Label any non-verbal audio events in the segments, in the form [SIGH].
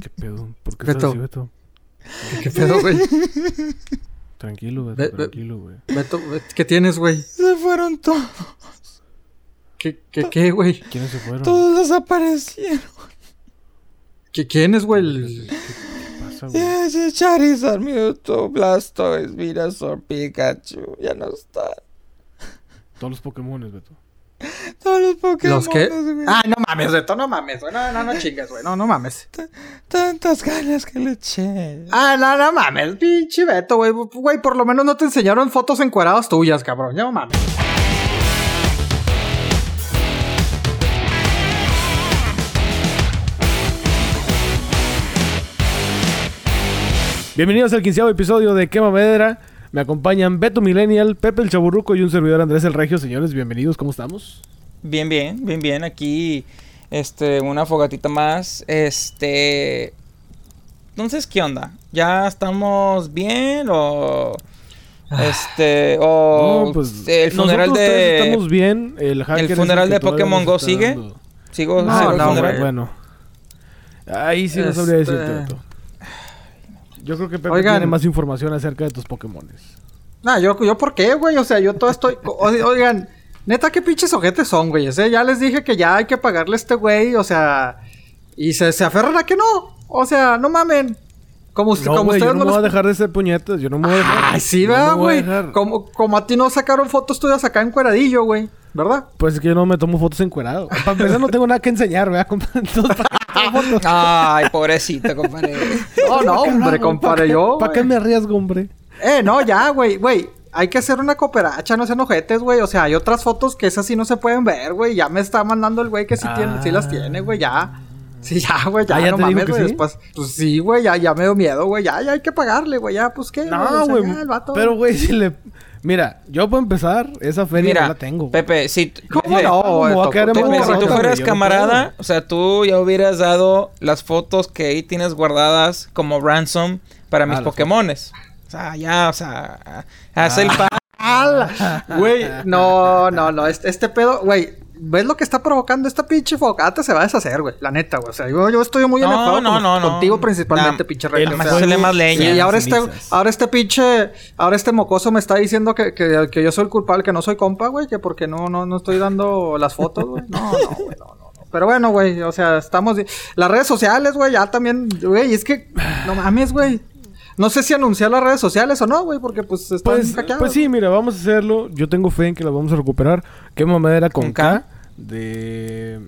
¿Qué pedo? ¿Por qué Beto. estás así, Beto? ¿Qué, qué pedo, güey? Tranquilo, Beto, ve- tranquilo, güey. Beto, ¿qué tienes, güey? Se fueron todos. ¿Qué, qué, qué, güey? ¿Quiénes se fueron? Todos desaparecieron. ¿Qué, ¿Quién es, güey? ¿Qué pasa, güey? Ese Charizard, Mewtwo, Blastoise, Venusaur, Pikachu. Ya no están. Todos los Pokémones, Beto. Todos los Pokémon. ¿Los qué? güey. Ay, no mames, Beto, no mames, güey. No, no, no chingas, güey. No, no mames. Tantas ganas que le eché. Ah, no, no mames, pinche Beto, güey. Güey, por lo menos no te enseñaron fotos encueradas tuyas, cabrón. Ya no mames. Bienvenidos al quinceavo episodio de Quema Madera. Me acompañan Beto Millennial, Pepe el Chaburruco y un servidor Andrés el Regio. Señores, bienvenidos, ¿cómo estamos? Bien, bien, bien, bien. Aquí, este, una fogatita más. Este. Entonces, ¿qué onda? ¿Ya estamos bien o. Este, o. No, pues, el funeral de. Estamos bien. El, hacker el funeral de Pokémon Go sigue. dando- Sigo, No, sigo el no, funeral. Bueno. Ahí sí no sabría Este- decirte, Beto. Yo creo que Pepe Oigan. tiene más información acerca de tus Pokémones. Nah, yo, yo, ¿por qué, güey? O sea, yo todo estoy. Oigan, neta, qué pinches ojetes son, güey. ¿eh? Ya les dije que ya hay que pagarle a este güey, o sea. Y se, se aferran a que no. O sea, no mamen. Como, usted, No, como yo ustedes no me voy a dejar de ser puñetas. Yo no me voy a dejar. Ay, sí, Yo ¿verdad, güey? como, como a ti no sacaron fotos tuyas acá en cueradillo, güey. ¿Verdad? Pues es que yo no me tomo fotos encuerado. Para empezar, no tengo nada que enseñar, ¿verdad? [LAUGHS] Entonces, ¿para Ay, pobrecito, compadre. No, no, hombre, compadre, yo. ¿Para qué me arriesgo, hombre? Eh, no, ya, güey, güey. Hay que hacer una cooperacha, no sean ojetes, güey. O sea, hay otras fotos que esas sí no se pueden ver, güey. Ya me está mandando el güey que sí, tiene, sí las tiene, güey, ya. Sí, ya, güey, ya, Ah, ¿ya no mames, güey. sí? Después, pues sí, güey, ya, ya me dio miedo, güey. Ya, ya hay que pagarle, güey. Ya, pues qué. No, güey. Pero, güey, si le... Mira, yo puedo empezar, esa feria Mira, no la tengo. güey. Pepe, si, ¿Cómo Pepe, no? ¿Cómo Pepe, boca si tú fueras no camarada, o sea, tú ya hubieras dado las fotos que ahí tienes guardadas como ransom para mis Ah, las Pokémones. O sea, ya, o sea, haz el pa... ¡Hala! [LAUGHS] Güey, no, no, no. Este, este pedo, güey. ¿Ves lo que está provocando esta pinche fogata? Se va a deshacer, güey. La neta, güey. O sea, yo, yo estoy muy No, enojado no, con- no, no. contigo principalmente, Nah, pinche el rey. Más hacerle más leña. Sí, y ahora este, ahora este pinche, ahora este mocoso me está diciendo que, que, que yo soy el culpable, que no soy compa, güey, que porque no, no, no estoy dando las fotos, güey. No, no, güey, no. Pero bueno, güey, o sea, estamos... Las redes sociales, güey, ya también, güey, es que, no mames, güey. No sé si anunciar las redes sociales o no, güey, porque pues están Pues, hackeadas. pues sí, mira, vamos a hacerlo. Yo tengo fe en que la vamos a recuperar. Quema madera con, ¿Con K. K? De...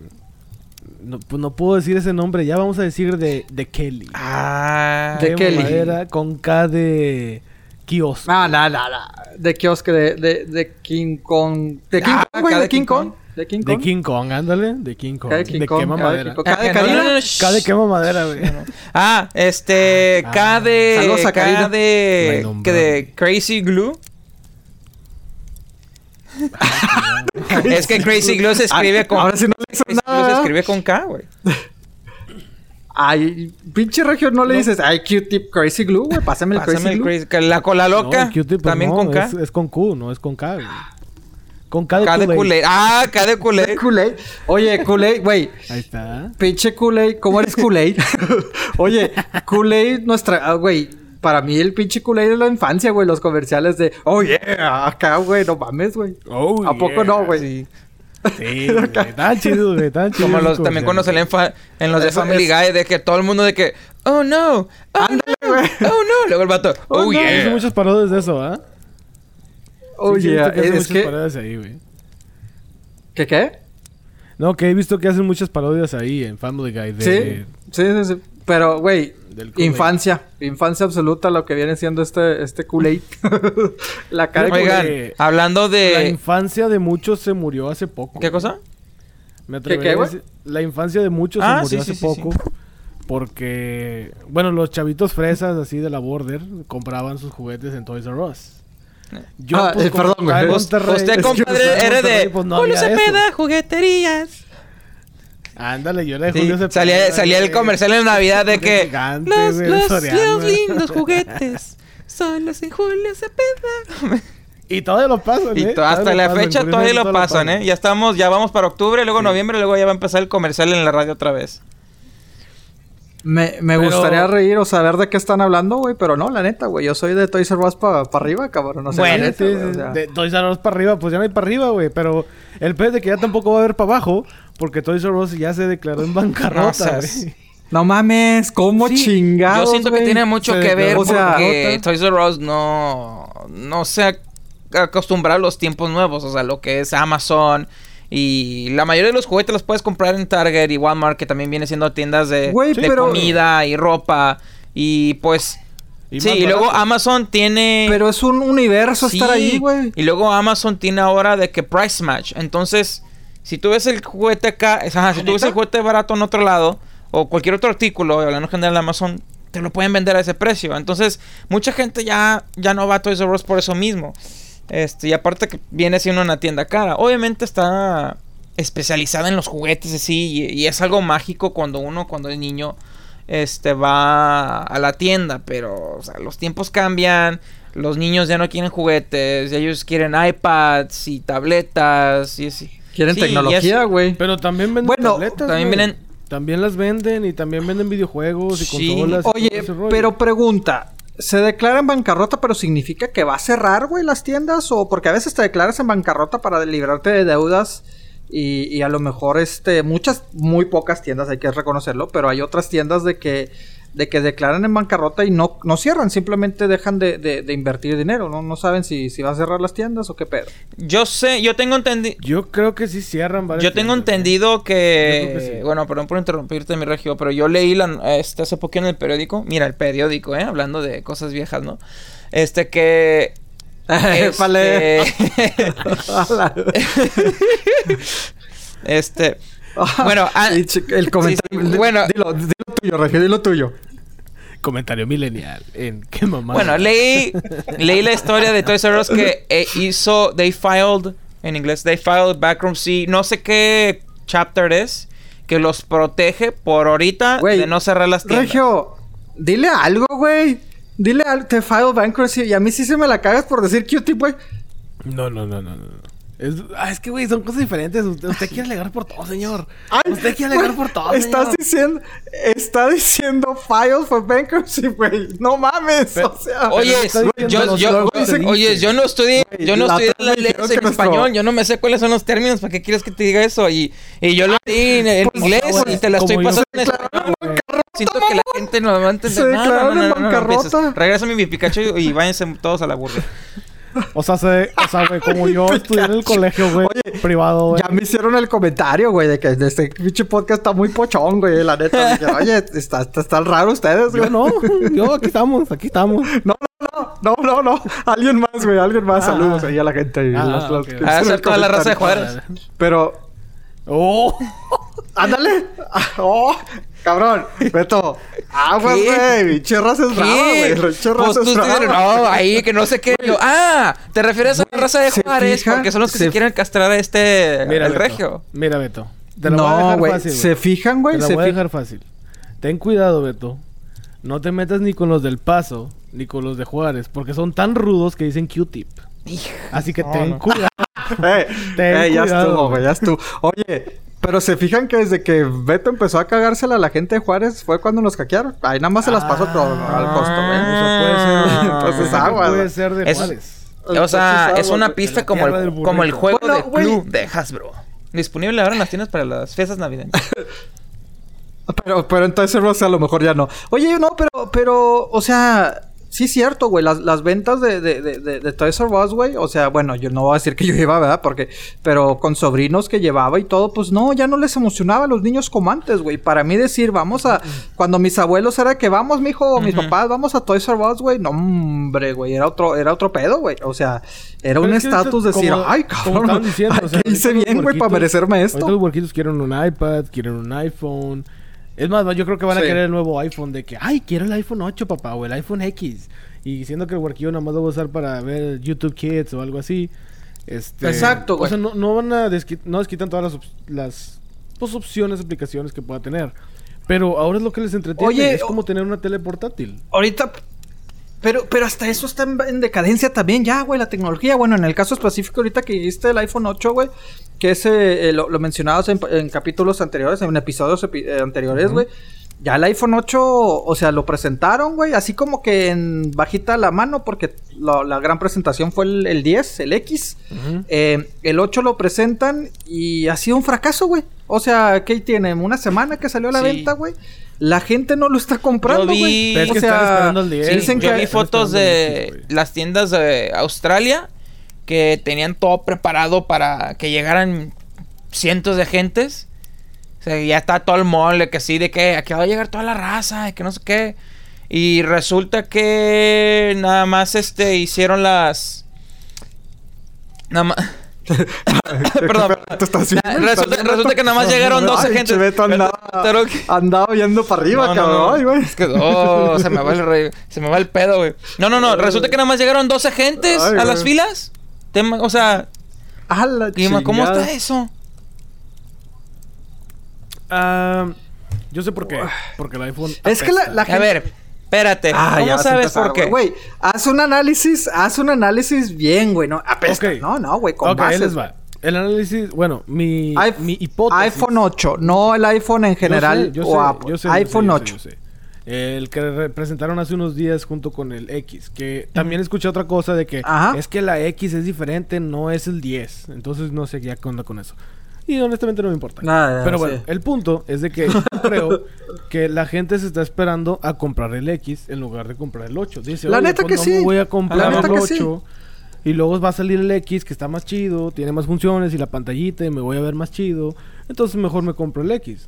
No, pues no puedo decir ese nombre. Ya vamos a decir de, de Kelly. Ah, De Quema Kelly. madera con K de... Kios. No, no, no, no. De kiosque de, de, de King Kong. De King Ah, Kong, güey, de de King King Kong. Kong. De King De Kong. King Kong, ándale. De King Kong. K de King de Kong, quema K de madera. K de Ah, Karina. K de quema madera, güey. [LAUGHS] Ah, este, K Ah. de, Saludos a. K de, que de Crazy Glue. [LAUGHS] es que Crazy Glue se escribe con, Ahora sí no le hizo Crazy Glue se escribe con K, güey. Ay, pinche regio, no le dices, ay, Q-tip Crazy Glue, güey. Pásame el Pásame Crazy el Glue. crazy, la cola loca, No, Q-tip, pues también no, con K. Es, es con Q, no es con K, güey. Con K de, K de Kool-Aid. Ah, K de Kool-Aid. [LAUGHS] Kool-Aid. Oye, Kool-Aid, güey. Ahí está. Pinche Kool-Aid, ¿cómo eres Kool-Aid? [LAUGHS] Oye, Kool-Aid, nuestra, ah, güey. Para mí el pinche Kool-Aid es la infancia, güey. Los comerciales de, oh yeah, acá, güey, no mames, güey. Oh, ¿A poco yeah. no, güey? Sí. [LAUGHS] Sí, güey. Tan chido, güey. Tan chido. Como los, también cuando salían en los de Eso Family es- Guy, de que todo el mundo de que, oh no, oh Ándale, no, güey. oh no. Luego el vato, oh, no. yeah. Hizo muchas parodias de eso, ¿ah? Oh Sí, sí, he yeah, que es muchas que, parodias ahí, güey. ¿qué qué? No, que he visto que hacen muchas parodias ahí en Family Guy de... Sí, sí, sí, sí. Pero, güey, Del infancia. Infancia absoluta lo que viene siendo este, este Kool-Aid. [LAUGHS] la cara de Oigan, Kool-Aid. hablando La de... infancia de muchos se murió hace poco. ¿Qué cosa? Me ¿Qué, atrevería qué, a decir- La infancia de muchos Ah, se murió sí, hace sí, sí, poco. Porque, bueno, los chavitos fresas así de la border compraban sus juguetes en Toys R Us. Yo, Ah, pues, eh, perdón, güey. Usted, compadre, era de... pues, no Julio. Cepeda, jugueterías. Ándale, yo era de Sí, Julio Cepeda. salía, salía el comercial en Navidad de que... Los, lindos [LAUGHS] juguetes son los en Julio Cepeda. [LAUGHS] Y todavía lo pasan, Y ¿eh? to- hasta la pasan, fecha todavía lo pasan, ¿eh? Ya estamos, ya vamos para octubre, luego noviembre, luego ya va a empezar el comercial en la radio otra vez. Me, me Pero- gustaría reír o saber de qué están hablando, güey, pero no, la neta, güey. Yo soy de Toys R Us para arriba, cabrón. O sea, Bueno, la neta, Sí, güey, sí, o sí. sea. De Toys R Us para arriba, pues ya no hay para arriba, güey. Pero el pez de que ya tampoco va a haber para abajo, porque Toys R Us ya se declaró en No bancarrota, güey. No mames, ¿cómo Sí, chingados, Yo siento que tiene mucho Se que ver o sea, porque. Toys R Us no, no se ha acostumbrado a los tiempos nuevos, o sea, lo que es Amazon y la mayoría de los juguetes los puedes comprar en Target y Walmart, que también viene siendo tiendas de, pero- comida y ropa y pues... Y sí, y luego. Amazon tiene... Pero es un universo estar ahí, güey. Y luego Amazon tiene ahora de que price match. Entonces, si tú ves el juguete acá, si tú ves el juguete barato en otro lado, o cualquier otro artículo, hablando en general de Amazon, te lo pueden vender a ese precio. Entonces, mucha gente ya, ya no va a Toys R Us por eso mismo. Este, y aparte que viene siendo una tienda cara. Obviamente está especializada en los juguetes así. Y, y es algo mágico cuando uno, cuando es niño, este va a la tienda. Pero, o sea, los tiempos cambian. Los niños ya no quieren juguetes. Ellos quieren iPads y tabletas. Y así. Quieren Sí, tecnología, güey. Pero también venden Bueno, tabletas, también También las venden y también venden videojuegos y Sí. consolas. Oye, pero pregunta. ¿Se declara en bancarrota, pero significa que va a cerrar, güey, las tiendas? O porque a veces te declaras en bancarrota para librarte de deudas y, y a lo mejor, este, muchas, muy pocas tiendas, hay que reconocerlo, pero hay otras tiendas de que, de que declaran en bancarrota y no, no cierran, simplemente dejan de, de- de invertir dinero, ¿no? No saben si, si va a cerrar las tiendas o qué pedo. Yo sé, yo tengo entendido. Yo creo que sí cierran varias Yo tengo tiendas, ¿eh? entendido que, sí. bueno, perdón por interrumpirte, mi regio, pero yo leí la, este, hace poco en el periódico, mira, el periódico, ¿eh? Hablando de cosas viejas, ¿no? Este que... [LAUGHS] Este, [LAUGHS] [LAUGHS] este, [LAUGHS] Bueno, ah, el comentario. sí, bueno. dilo, dilo tuyo, Regio, dilo tuyo. Comentario milenial. En qué mamá. bueno, leí, leí la historia de Toys R Us que eh, hizo, they filed, en inglés, they filed bankruptcy, no sé qué chapter es, que los protege por ahorita de no cerrar las tiendas. Regio, dile algo, güey. Dile algo. Te file bankruptcy. Y a mí sí se me la cagas por decir Q-tip, güey. No, no, no, no, no. Es, ah, es que, güey, son cosas diferentes. Usted, usted quiere alegar por todo, señor. Ay, usted quiere alegar güey, por todo, Estás señor. diciendo. Está diciendo file for bankruptcy, güey. No mames. Pero- o sea. Oye, yo, yo, oye, yo no estudié, yo no la estudié las leyes en nuestro- español, yo no me sé cuáles son los términos, ¿para qué quieres que te diga eso? Y, y yo lo leí en, en Pues, inglés y te la estoy pasando en español. Siento que la gente no va a entender Se nada. declararon en bancarrota. Regrésame mi Pikachu y, y váyanse todos a la burla. O sea, se, o sea, güey, como yo [LAUGHS] estudié en el colegio, güey, Oye, privado, güey. Ya me hicieron el comentario, güey, de que este pinche podcast está muy pochón, güey. La neta. Dije, Oye, está, está, están raros ustedes, Yo güey. no, yo aquí estamos, aquí estamos. [LAUGHS] No, no, no, no, no. Alguien más, güey, alguien más. Ah. Saludos ahí a la gente. y Ah, los- los ok. que Ah, esa el toda la raza de. Juárez. Pero, Oh, ándale. [LAUGHS] Oh, cabrón. Beto. Aguas, güey. Pinche raza es brava, güey. Pinche Pues raza es brava. no, ahí que no sé qué. Yo, ah, te refieres a la raza de ¿se Juárez fija? porque son los que Se- se, quieren castrar a este mira, el Beto, regio. Mira, Beto. Te la voy a No, dejar güey. fácil, Se fijan, güey. Te Se voy a fijan. dejar fácil. Ten cuidado, Beto. No te metas ni con los del Paso, ni con los de Juárez, porque son tan rudos que dicen Q-tip. Así que No, ten no. cuidado. [LAUGHS] Eh, Ten eh, ya estuvo, güey. Ya estuvo. Oye. Pero se fijan que desde que Beto empezó a cagársela a la gente de Juárez fue cuando nos hackearon. Ahí nada más se las pasó Ah. todo al costo, güey. sea, puede ser. [LAUGHS] Entonces, puede aguas, Puede ser de Eso- Juárez. O sea, Entonces, es una pista la como el, como el juego Bueno, de club de Hasbro. Disponible ahora en las tiendas para las fiestas navideñas. [LAUGHS] Pero, pero entonces, o sea, a lo mejor ya no. Oye, no, pero, pero, o sea, sí cierto, güey. Las, las ventas de, de, de, de, Toys R Us, güey. O sea, bueno, yo no voy a decir que yo llevaba, ¿verdad? Porque, pero con sobrinos que llevaba y todo, pues no, ya no les emocionaba a los niños como antes, güey. Para mí decir, vamos a. Cuando mis abuelos era que vamos, mijo, mis Ujú. papás, vamos a Toys R Us, güey. No, hombre, güey. Era otro, era otro pedo, güey. O sea, era un Pero estatus decir, como- ay, cabrón. estaban diciendo, ay, [LAUGHS] o sea, ¿qué hice bien, güey, para merecerme esto? los huerquitos quieren un iPad, quieren un iPhone. Es más, yo creo que van a Sí. querer el nuevo iPhone de que, ay, quiero el iPhone 8, papá, o el iPhone X. Y diciendo que el huerquillo nada más lo va a usar para ver YouTube Kids o algo así. Este, Exacto, O güey. sea, no, no van a desqui- no desquitan todas las, las pues, opciones, aplicaciones que pueda tener. Pero ahora es lo que les entretiene. Oye, es como tener una tele portátil. Ahorita. Pero, pero hasta eso está en, en decadencia también ya, güey, la tecnología. Bueno, en el caso específico ahorita que dijiste el iPhone 8, güey, que ese eh, lo, lo mencionabas en, en capítulos anteriores, en episodios epi- eh, anteriores, güey. Ya el iPhone 8, o sea, lo presentaron, güey, así como que en bajita la mano, porque lo- la gran presentación fue el, el 10, el X. Eh, el 8 lo presentan y ha sido un fracaso, güey. O sea, ¿qué tiene? Una semana que salió a la Sí. venta, güey. La gente no lo está comprando, Yo vi- güey. Pero es que O sea, esperando el 10, dicen Yo que vi Están fotos de las tiendas de Australia que tenían todo preparado para que llegaran cientos de gentes. Sea, ya está todo el mole, que sí, de que aquí va a llegar toda la raza, de que no sé qué. Y resulta que nada más este hicieron las. Nada más. [LAUGHS] [LAUGHS] Perdón. Na- resulta- resulta que nada más llegaron 12 Ay, gentes. Cheveto andaba, yendo para arriba, No, cabrón. no. Ay, güey. Es que, oh, se me va el re- se me va el pedo, güey. No, no, no. Resulta que nada más llegaron 12 gentes Ay, a las filas. Tema- o sea, A la ¿cómo está eso? Ah, yo sé por qué. Porque el iPhone. Es que la, la A gente... ver, espérate. Ah, ¿Cómo sabes empezar, por qué? Güey, haz un análisis, haz un análisis bien, güey, ¿no? Apesta. No, no, güey, con Ok, ahí bases. les va. El análisis, bueno, mi, hipótesis. iPhone 8, no el iPhone en Yo general sé, yo o sé, Apple. yo sé, iPhone yo sé, 8. yo sé, yo sé. El que re- presentaron hace unos días junto con el X. Que también escuché otra cosa de que Ajá. es que la X es diferente, no es el 10. Entonces no sé ya qué onda con eso. Y honestamente no me importa. Ah, ya, Pero sí. bueno, el punto es de que [LAUGHS] yo creo que la gente se está esperando a comprar el X en lugar de comprar el 8. Dice, La "Oye, neta pues que no sí. me voy a La comprar neta el que 8. sí. Y luego va a salir el X que está más chido, tiene más funciones y la pantallita y me voy a ver más chido. Entonces mejor me compro el X.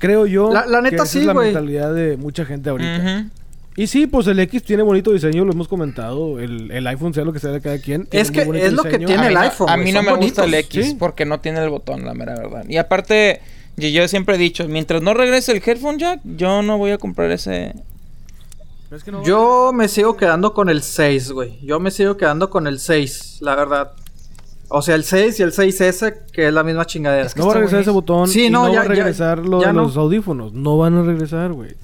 Creo yo La- la neta que esa sí, es la güey. mentalidad de mucha gente ahorita. Ujú. Y sí, pues el X tiene bonito diseño, lo hemos comentado. El, el iPhone, sea lo que sea de cada quien. Es que es lo que tiene a el iPhone, A mí no me gusta el X sí. porque no tiene el botón, la mera verdad. Y aparte, yo, yo siempre he dicho, mientras no regrese el headphone jack, yo no voy a comprar ese. Es que no- Yo me sigo quedando con el 6, güey. Yo me sigo quedando con el 6, la verdad. O sea, el 6 y el 6S, que es la misma chingadera. Es que No va a regresar ese botón. Sí, y no, no, ya- va a ya- regresar lo ya de no. los audífonos. No van a regresar, güey.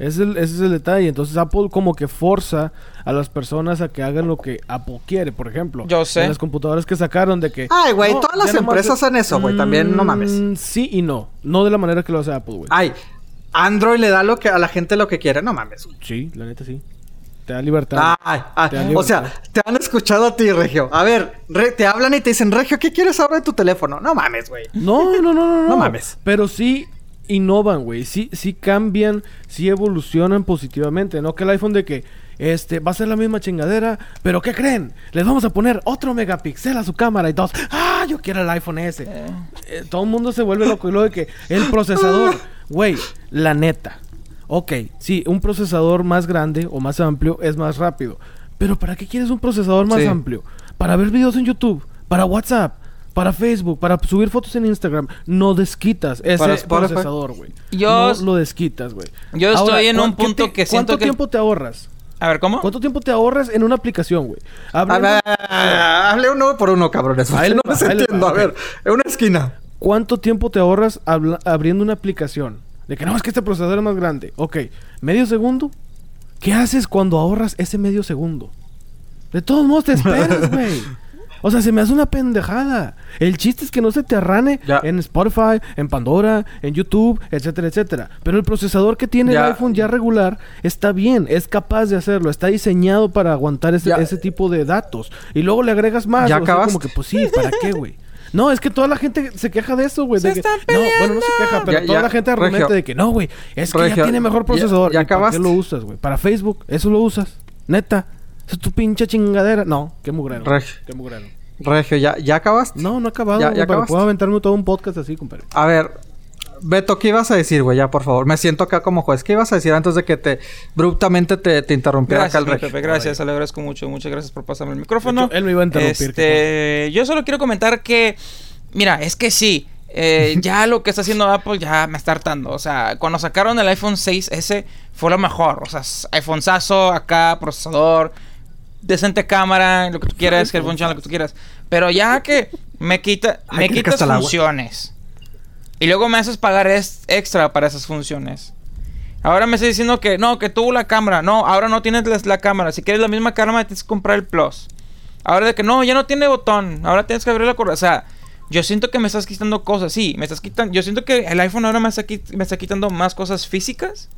Ese es, el, ese es el detalle. Entonces Apple como que forza a las personas a que hagan lo que Apple quiere. Por ejemplo, Yo sé. en las computadoras que sacaron de que... Ay, güey, no, todas las empresas hacen eso, güey. También, no mames. Mm, Sí y no. No de la manera que lo hace Apple, güey. Ay, Android le da lo que a la gente lo que quiere, no mames. Sí, la neta sí. Te da libertad. Ay, ay, o sea, te han escuchado a ti, Regio. A ver, Re- te hablan y te dicen, Regio, ¿qué quieres ahora de tu teléfono? No mames, güey. No, no, no, no, no. [LAUGHS] No mames. Pero sí innovan, güey. Sí, sí cambian, sí evolucionan positivamente. No que el iPhone de que este va a ser la misma chingadera, pero ¿qué creen? Les vamos a poner otro megapíxel a su cámara y todos, ah, yo quiero el iPhone ese. Eh, todo el mundo se vuelve loco y luego de que el procesador, [LAUGHS] güey, la neta. Ok, sí, un procesador más grande o más amplio es más rápido. Pero ¿para qué quieres un procesador más Sí. amplio? Para ver videos en YouTube, para WhatsApp, para Facebook, para subir fotos en Instagram. No desquitas ese Para procesador, güey. Yo- No lo desquitas, güey. Yo estoy en un ¿cuán- qué punto te- que siento ¿Cuánto que- tiempo te ahorras? A ver, ¿cómo? ¿Cuánto tiempo te ahorras en una aplicación, güey? Ver, hable uno por uno, cabrones. Ahí no va, les entiendo. va, A ver, en una esquina. ¿Cuánto tiempo te ahorras abriendo una aplicación? De que no, es que este procesador es más grande. Ok, ¿medio segundo? ¿Qué haces cuando ahorras ese medio segundo? De todos modos te esperas, [LAUGHS] güey. O sea, se me hace una pendejada. El chiste es que no se te arrane Ya. en Spotify, en Pandora, en YouTube, etcétera, etcétera. Pero el procesador que tiene Ya. el iPhone ya regular está bien, es capaz de hacerlo, está diseñado para aguantar ese, Ya. ese tipo de datos. Y luego le agregas más. ¿Ya o sea, como que, pues sí, ¿para qué, güey? No, es que toda la gente se queja de eso, güey. ¡Se de que- están No, bueno, no se queja, pero Ya, toda ya, la gente argumenta de que no, güey. Es que Regio, ya tiene mejor ya- procesador. ya ¿Y ¿Para qué acabaste? lo usas, güey? Para Facebook, eso lo usas. Neta. Esa es tu pinche chingadera. No, qué mugrero. Regio. Qué mugrero. Regio, ¿ya, ya acabaste? No, no he acabado. Ya- ya pero puedo aventarme todo un podcast así, compadre. A ver, Beto, ¿qué ibas a decir, güey? Ya, por favor. Me siento acá como juez. ¿Qué ibas a decir antes de que te bruscamente te, te interrumpiera Gracias, acá el? Pepe, gracias, le agradezco mucho. Muchas gracias por pasarme el micrófono. Hecho, él me iba a interrumpir, Este, yo solo quiero comentar que, mira, es que sí, eh, [LAUGHS] ya lo que está haciendo Apple ya me está hartando. O sea, cuando sacaron el iPhone 6S fue lo mejor. O sea, s- iPhone Sazo, acá, procesador, decente cámara, lo que tú quieras, headphone channel, lo que tú quieras. Pero ya que me quita, me que quitas funciones. Y luego me haces pagar es- extra para esas funciones. Ahora me estás diciendo que no, que tuvo la cámara. No, ahora no tienes la, la cámara. Si quieres la misma cámara, tienes que comprar el Plus. Ahora de que no, ya no tiene botón. Ahora tienes que abrir la correa. O sea, yo siento que me estás quitando cosas. Sí, me estás quitando. Yo siento que el iPhone ahora me está, me está quitando más cosas físicas.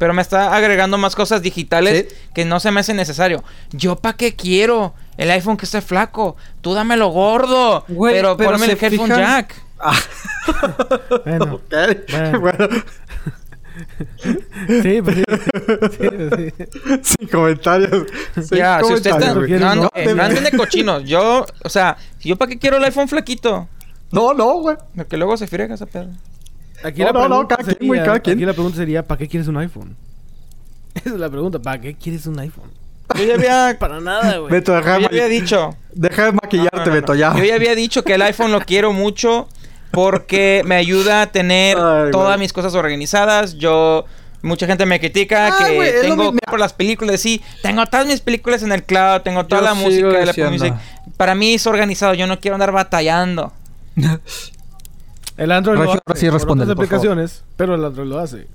Pero me está agregando más cosas digitales Sí. que no se me hace necesario. ¿Yo para qué quiero? El iPhone que esté flaco. Tú dámelo gordo. Güey, pero, pero ponme el headphone fijan- jack. Ah, [LAUGHS] Bueno, ok. Bueno. Bueno, [LAUGHS] sí, pues sí. Sí, sí. sin comentarios. Sin Ya, si usted está. güey. ¿Quieres, No, no? no, eh, no anden de cochinos. Yo, o sea, ¿yo para qué quiero el iPhone flaquito? No, no, güey. Porque luego se friega esa pedo. Aquí No, la no, cada quien, güey, sería- cada quien. Aquí la pregunta sería, ¿para qué quieres un iPhone? [LAUGHS] Esa es la pregunta, ¿para qué quieres un iPhone? Yo ya había, [LAUGHS] Para nada, güey. Beto, deja, yo ya había dicho. deja de maquillarte, No, no, no, Beto, ya. Yo ya había dicho que el iPhone lo quiero mucho porque me ayuda a tener Ay, todas mis cosas organizadas. Yo. Mucha gente me critica Ah, que tengo por las películas, sí, tengo todas mis películas en el cloud, tengo toda Yo la música de la Music. Para mí es organizado, yo no quiero andar batallando. [LAUGHS] El Android lo hace. por otras favor. aplicaciones, pero el Android lo hace.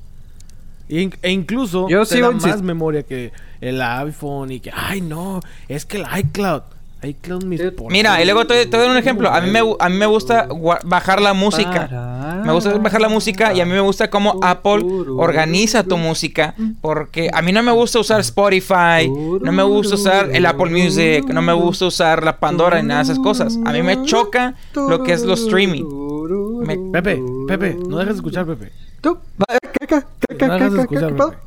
E incluso Yo te sigo da más memoria que el iPhone y que, ay no, es que el iCloud. iCloud mis Mira, y luego te, te doy un ejemplo. A mí me, a mí me gusta bajar la música. Me gusta bajar la música y a mí me gusta cómo Apple organiza tu música. Porque a mí no me gusta usar Spotify, no me gusta usar el Apple Music, no me gusta usar la Pandora ni nada de esas cosas. A mí me choca lo que es lo streaming. Me- Pepe, Pepe, no dejes de escuchar, Pepe. ¿Tú? Va, ¿Qué, qué, qué, qué, No qué, dejes de qué, escuchar, qué, qué, Pepe.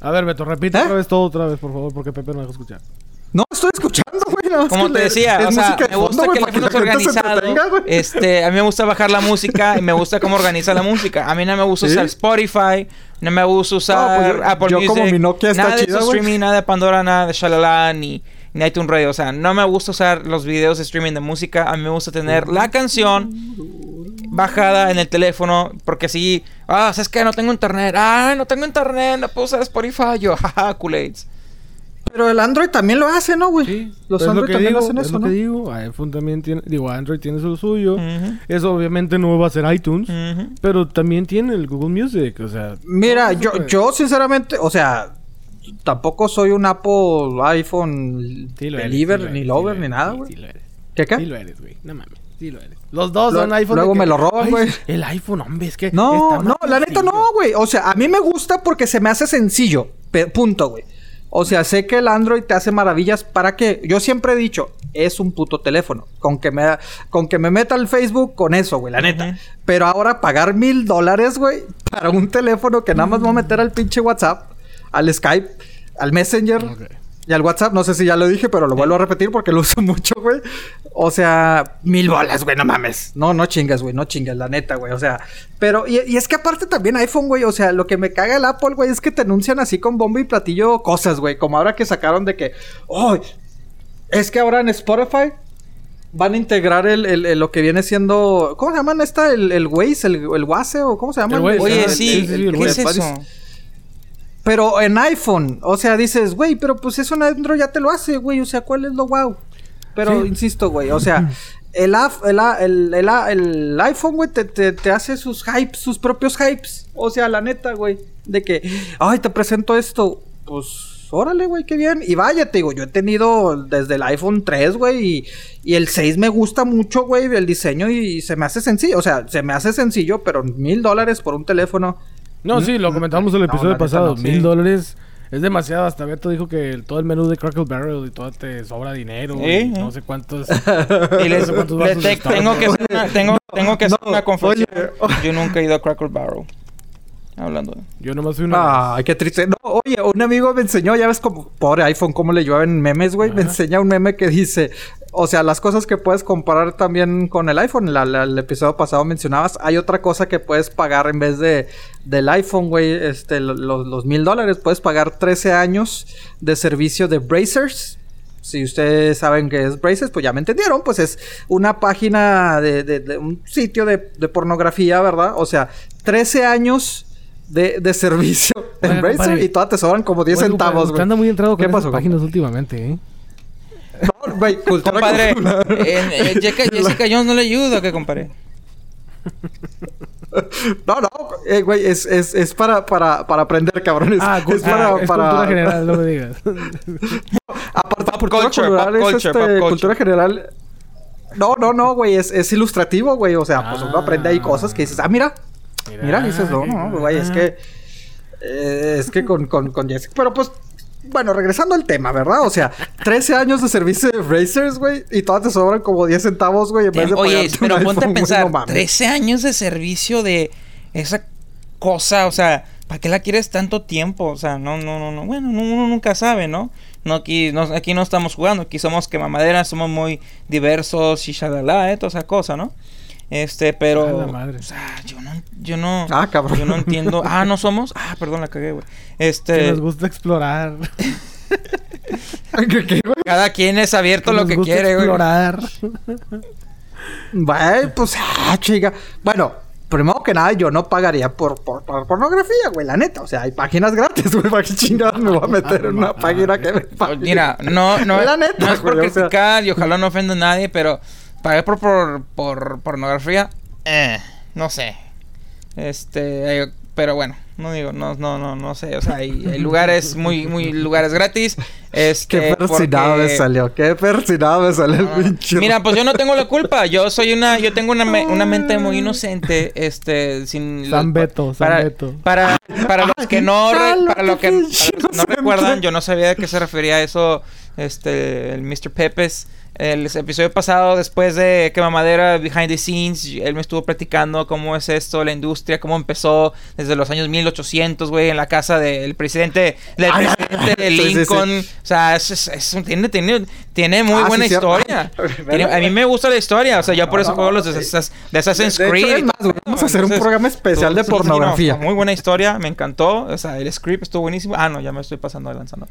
A ver, Beto, repite ¿Eh? otra vez todo otra vez, por favor, porque Pepe no deja escuchar. No, estoy escuchando, güey. Como que te decía, es o sea, de me gusta fondo, que el iPhone es se organizado. güey. Este, a mí me gusta bajar la música y me gusta cómo organiza la música. A mí no me gusta ¿Sí? usar Spotify, no me gusta usar No, pues yo- Apple yo Music. como mi Nokia está nada de eso güey. streaming, nada de Pandora, nada de Shalala, ni, ni iTunes Radio. O sea, no me gusta usar los videos de streaming de música. A mí me gusta tener la canción bajada en el teléfono. Porque así, ah, ¿sabes qué? No tengo internet. Ah, no tengo internet, no puedo usar Spotify. Yo, [LAUGHS] jaja, Kool-Aids. Pero el Android también lo hace, ¿no, güey? Sí, Los es lo Android que también digo, hacen es eso, lo ¿no? que digo. iPhone también tiene, digo, Android tiene lo suyo. Eso obviamente no va a ser iTunes, pero también tiene el Google Music, o sea. Mira, yo, yo sinceramente, o sea, tampoco soy un Apple iPhone sí lo eres, believer, sí lo ni lover, sí ni nada, güey. Sí, lo eres. ¿Qué qué? Sí lo eres, güey. No mames. Sí lo eres. Los dos Lo- son iPhone. luego que, me lo roban, "Ay, güey". El iPhone, hombre, es que. No, está no, la neta sencillo". no, güey. O sea, a mí me gusta porque se me hace sencillo. Punto, güey. O sea, sé que el Android te hace maravillas. ¿Para qué? Yo siempre he dicho, es un puto teléfono. Con que me, con que me meta al Facebook, con eso, güey, la neta. Pero ahora pagar mil dólares, güey, para un teléfono que nada más voy a meter al pinche WhatsApp, al Skype, al Messenger. Y al WhatsApp, no sé si ya lo dije, pero lo vuelvo a repetir porque lo uso [LAUGHS] mucho, güey. O sea, mil bolas, güey, no mames. No, no chingas, güey, no chingas, la neta, güey. O sea, pero, y, y es que aparte también iPhone, güey, o sea, lo que me caga el Apple, güey, es que te anuncian así con bombo y platillo cosas, güey. Como ahora que sacaron de que, oh, es que ahora en Spotify van a integrar el, el- el- lo que viene siendo, ¿cómo se llaman esta? El, el Waze, el, el Waze, o ¿cómo se llama? El Waze, Oye, sí, ¿qué Waze. es eso? Pero en iPhone, o sea, dices, güey, pero pues eso en Android ya te lo hace, güey. O sea, ¿cuál es lo wow? Pero Sí. insisto, güey, o sea, [CLEARS THROAT] el, el, el, el iPhone, güey, te, te- te hace sus hypes, sus propios hypes. O sea, la neta, güey, de que, ay, te presento esto. Pues, órale, güey, qué bien. Y vaya, te digo, yo he tenido desde el iPhone 3, güey, y, y el 6 me gusta mucho, güey, el diseño y se me hace sencillo. O sea, se me hace sencillo, pero mil dólares por un teléfono. No, sí, lo comentamos en el episodio pasado. no, sí. Mil dólares es demasiado. Hasta Beto dijo que el- todo el menú de Crackle Barrel y todo te sobra dinero. Sí, y no sé cuántos. [LAUGHS] Y les, No sé cuántos le vasos te- de Starbucks. tengo que hacer una, tengo, tengo que hacer una confesión. oye. Yo nunca he ido a Cracker Barrel. Hablando. Yo nomás fui una. Ay, qué triste. No, oye, un amigo me enseñó, ya ves como pobre iPhone, cómo le llueven memes, güey. Me enseña un meme que dice, o sea, las cosas que puedes comparar también con el iPhone. La- la- el episodio pasado mencionabas, hay otra cosa que puedes pagar en vez de del iPhone, güey, este, lo- lo- los mil dólares. Puedes pagar 13 años de servicio de Bracers. Si ustedes saben qué es Braces, pues ya me entendieron. Pues es una página de, de- de un sitio de, de pornografía, ¿verdad? O sea, 13 años de, de servicio [LAUGHS] en compadre. y todas te sobran como 10 Oye, centavos, güey. anda muy entrado ¿Qué con pasó, esas páginas últimamente, ¿eh? [LAUGHS] No, güey, cultura Compadre, Jessica, [LAUGHS] Jessica Jones no le ayuda, ¿qué compadre? No, no, eh, güey, es, es, es para, para, para aprender, cabrones. Ah, es ah, para, es para... cultura general, no me digas. Aparte, Pop cultura culture, general pop es, culture, este, pop culture. cultura general. No, no, no, güey, es, es ilustrativo, güey. O sea, pues uno aprende ahí cosas que dices, ah, mira, mira, dices, no, no, güey, es que. eh, es que con, con, con Jessica. Pero pues, bueno, regresando al tema, ¿verdad? O sea, 13 años de servicio de Brazers, güey, y todas te sobran como 10 centavos, güey, en vez de Oye, pero un ponte a iPhone, pensar, no mames. 13 años de servicio de esa cosa, o sea, ¿para qué la quieres tanto tiempo? O sea, no, no, no, no, bueno, no- uno nunca sabe, ¿no? No aquí, no, aquí no estamos jugando, aquí somos quemamadera, somos muy diversos y shalala, eh, toda esa cosa, ¿no? Este, pero, la madre. o sea, yo no, yo no, Ah, cabrón. yo no entiendo. Ah, no somos. Ah, perdón, la cagué, güey. Este, Que nos gusta explorar. ¿Qué, qué, güey? cada quien es abierto lo nos que gusta quiere, güey. explorar. Güey, pues, ah, chica. Bueno, primero que nada, yo no pagaría por, por, por pornografía, güey, la neta. O sea, hay páginas gratis, [LAUGHS] güey. ¿Para qué chingados me voy a meter en una página que me pague? Mira, no, no, La neta, no es por güey, o sea. criticar y ojalá no ofenda a nadie, pero pagar por, por, por pornografía, eh, no sé. Este, eh, pero bueno, no digo, no, no, no, no sé, o sea, hay, hay lugares muy, muy lugares gratis. Este, Qué persinado porque- me salió, qué persinado me salió el Ah, pinche. Mira, pues yo no tengo la culpa. Yo soy una, yo tengo una, me- una mente muy inocente, este, sin San Beto, San para, Beto. para, para los que no, re- para los que, para los pinche que no recuerdan, yo no sabía de qué se refería eso, este, el Mr. Pepes. El episodio pasado, después de que Mamadera Behind the Scenes, él me estuvo platicando cómo es esto, la industria, cómo empezó desde los años 1800, güey, en la casa del presidente, del Ay, presidente de sí, [LAUGHS] sí, sí. Lincoln. O sea, es, es- es tiene, tiene, tiene muy Ah, buena sí, historia. [LAUGHS] Tiene- a mí me gusta la historia, o sea, yo por eso No, juego los de, sí. Assas- de Assassin's De hecho, Creed. es más, vamos a hacer un programa especial de sí, sí, no, pornografía. está muy buena historia, me encantó. O sea, el script estuvo buenísimo. Ah, no, ya me estoy pasando de lanzando.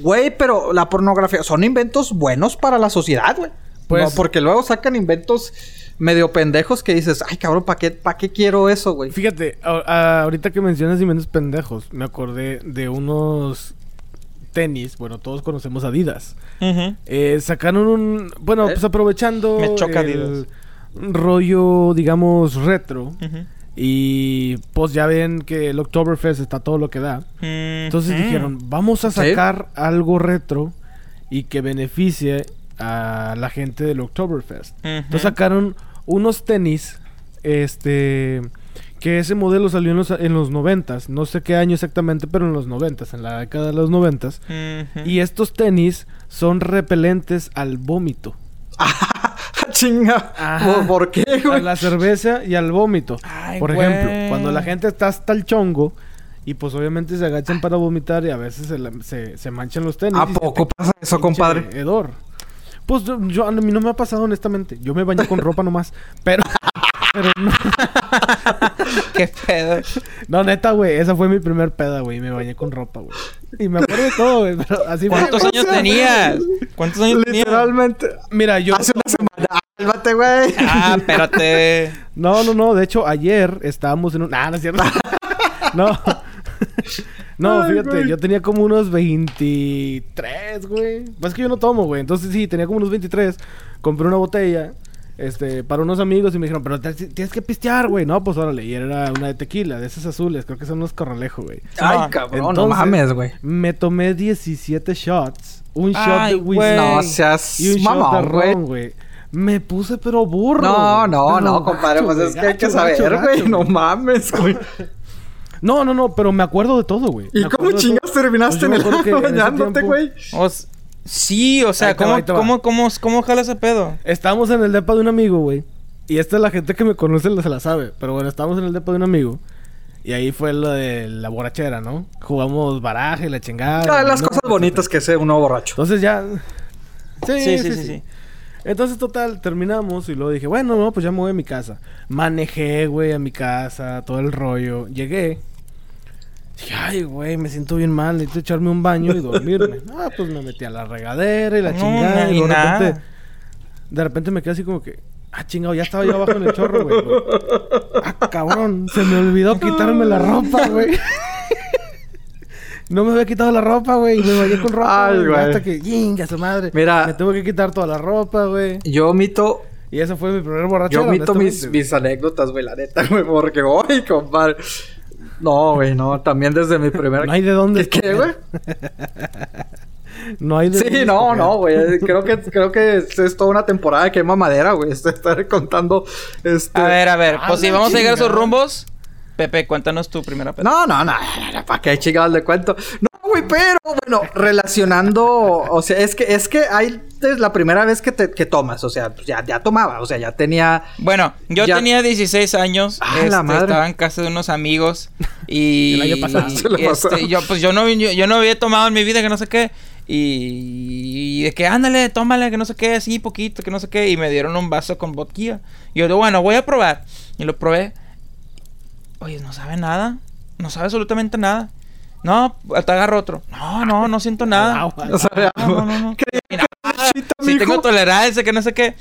Güey, pero la pornografía son inventos buenos para la sociedad, güey. Pues- No, porque luego sacan inventos medio pendejos que dices, ay, cabrón, ¿para qué, pa' qué quiero eso, güey? Fíjate, a- a- ahorita que mencionas inventos pendejos, me acordé de unos tenis. Bueno, todos conocemos Adidas. Eh, sacaron un. Bueno, ¿Eh? pues aprovechando. Me choca el rollo, digamos, retro. Ujú. Y pues ya ven que el Oktoberfest está todo lo que da. Entonces Ujú. dijeron, vamos a Sí. sacar algo retro y que beneficie a la gente del Oktoberfest. Ujú. Entonces sacaron unos tenis, este, que ese modelo salió en los, en los 90 no sé qué año exactamente, pero en los 90 en la década de los 90 Ujú. Y estos tenis son repelentes al vómito, [LAUGHS] [LAUGHS] Chinga. ¿Por, qué, a güey? la cerveza y al vómito. Ay, Por güey. ejemplo, cuando la gente está hasta el chongo y pues obviamente se agachan para vomitar y a veces se, la- se, se manchan los tenis. ¿A poco te pasa eso, compadre? Hedor. Pues yo, yo- a mí no me ha pasado honestamente. Yo me baño con ropa nomás. Pero, pero no, [LAUGHS] Qué pedo. no, neta, güey. Esa fue mi primer peda, güey. Me bañé con ropa, güey. Y me acuerdo de todo, güey. Pero así. ¿Cuántos años tenías? ¿Cuántos años tenías? Literalmente. Mira, yo... Hace una semana. Cálmate, güey. Ah, espérate. No, no, no. De hecho, ayer estábamos en un... Ah, no es cierto. no. No, Ay, fíjate, güey. yo tenía como unos 23, güey. Pues es que yo no tomo, güey. Entonces sí, tenía como unos 23. Compré una botella, este, para unos amigos y me dijeron, pero te- tienes que pistear, güey. No, pues órale. Y era una de tequila, de esas azules. Creo que son unos corralejo, güey. Ay, No, cabrón, no mames, güey. Me tomé 17 shots. Un shot de whisky güey. No seas y un shot de ron, güey. Me puse pero burro. No, no, Pero no, compadre, gacho, pues güey, es que hay que saber, güey. No mames, güey. [LAUGHS] No, no, no, pero me acuerdo de todo, güey. ¿Y cómo chingas todo. terminaste Pues en el bañándote, güey? Sí, o sea, va, ¿cómo, va. cómo, cómo, cómo jala ese pedo? Estábamos en el depa de un amigo, güey. Y esta es la gente que me conoce se la sabe. Pero bueno, estábamos en el depa de un amigo. Y ahí fue lo de la borrachera, ¿no? Jugamos baraje, la chingada. Ah, las ¿no? cosas bonitas que hace uno borracho. Entonces ya... Sí Sí, sí, sí, sí. Entonces, total, terminamos y luego dije, bueno, no, pues ya me voy a mi casa. Manejé, güey, a mi casa, todo el rollo. Llegué. Dije, ay, güey, me siento bien mal, necesito echarme un baño y dormirme. [LAUGHS] ah, pues me metí a la regadera y la No, chingada. y de repente, de repente me quedé así como que, ah, chingado, ya estaba yo abajo en el chorro, güey. [LAUGHS] Ah, cabrón, se me olvidó quitarme la ropa, güey. [LAUGHS] No me había quitado la ropa, güey. y Me bañé con ropa. Ay, güey. Hasta que, ¡yinga su madre! Mira. Me tuve que quitar toda la ropa, güey. Yo omito Y esa fue mi primer borrachera. Yo omito mis, mis anécdotas, güey, la neta, güey, porque, uy, compadre. No, güey, no, también desde mi primera... [LAUGHS] No hay de dónde ¿Qué, qué, güey? [LAUGHS] No hay de Sí, dónde no, escoger. no, güey. Creo que, creo que es, es toda una temporada de quema madera, güey. Estoy estar contando. Este... A ver, a ver. Ah, Pues si vamos a llegar a esos rumbos. Pepe, cuéntanos tu primera peda. No, no, no, ¿para qué chingados le cuento? No, güey, pero bueno, relacionando, o sea, es que, es que hay es la primera vez que te que tomas, o sea, pues ya, ya tomaba, o sea, ya tenía. Bueno, yo Ya- tenía 16 años. Ah, este, la madre. Estaba en casa de unos amigos. Y. [LAUGHS] El año pasado. y, este, yo, pues yo no, yo, yo no había tomado en mi vida que no sé qué. Y, y de que ándale, tómale, que no sé qué, así poquito, que no sé qué. Y me dieron un vaso con vodka. Y yo digo, bueno, voy a probar. Y lo probé. Oye, no sabe nada. No sabe absolutamente nada. No, te agarro otro. No, no, no siento nada. O sea, No, no, no, si [LAUGHS] mijo. tengo tolerancia, que no sé qué.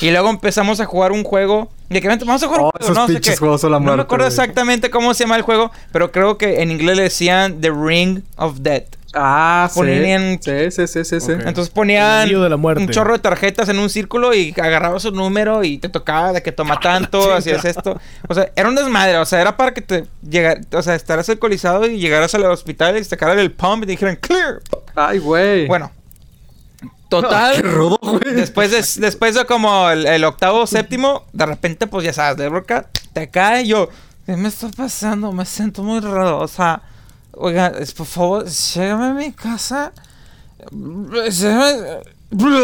Y luego empezamos a jugar un juego. De que "Vente, vamos a jugar Oh, un juego. esos No sé qué. juegos son la No me muerte, acuerdo exactamente cómo se llama el juego. Pero creo que en inglés le decían The Ring of Death. Ah, sí. Ponían- Sí, sí, sí, sí, sí. Entonces ponían de la un chorro de tarjetas en un círculo y agarrabas un número y te tocaba de que toma [LAUGHS] tanto, hacías esto. O sea, era un desmadre. O sea, era para que te llegara, o sea, estaras alcoholizado y llegaras al hospital y te sacaran el pump y te dijeran clear. Ay, güey. Bueno. Total. Qué rudo, güey. Después de, después de como el, el octavo o séptimo, de repente, pues ya sabes, de boca te cae y yo, ¿qué me está pasando? Me siento muy raro. O sea, oiga, es- por favor, llégame a mi casa.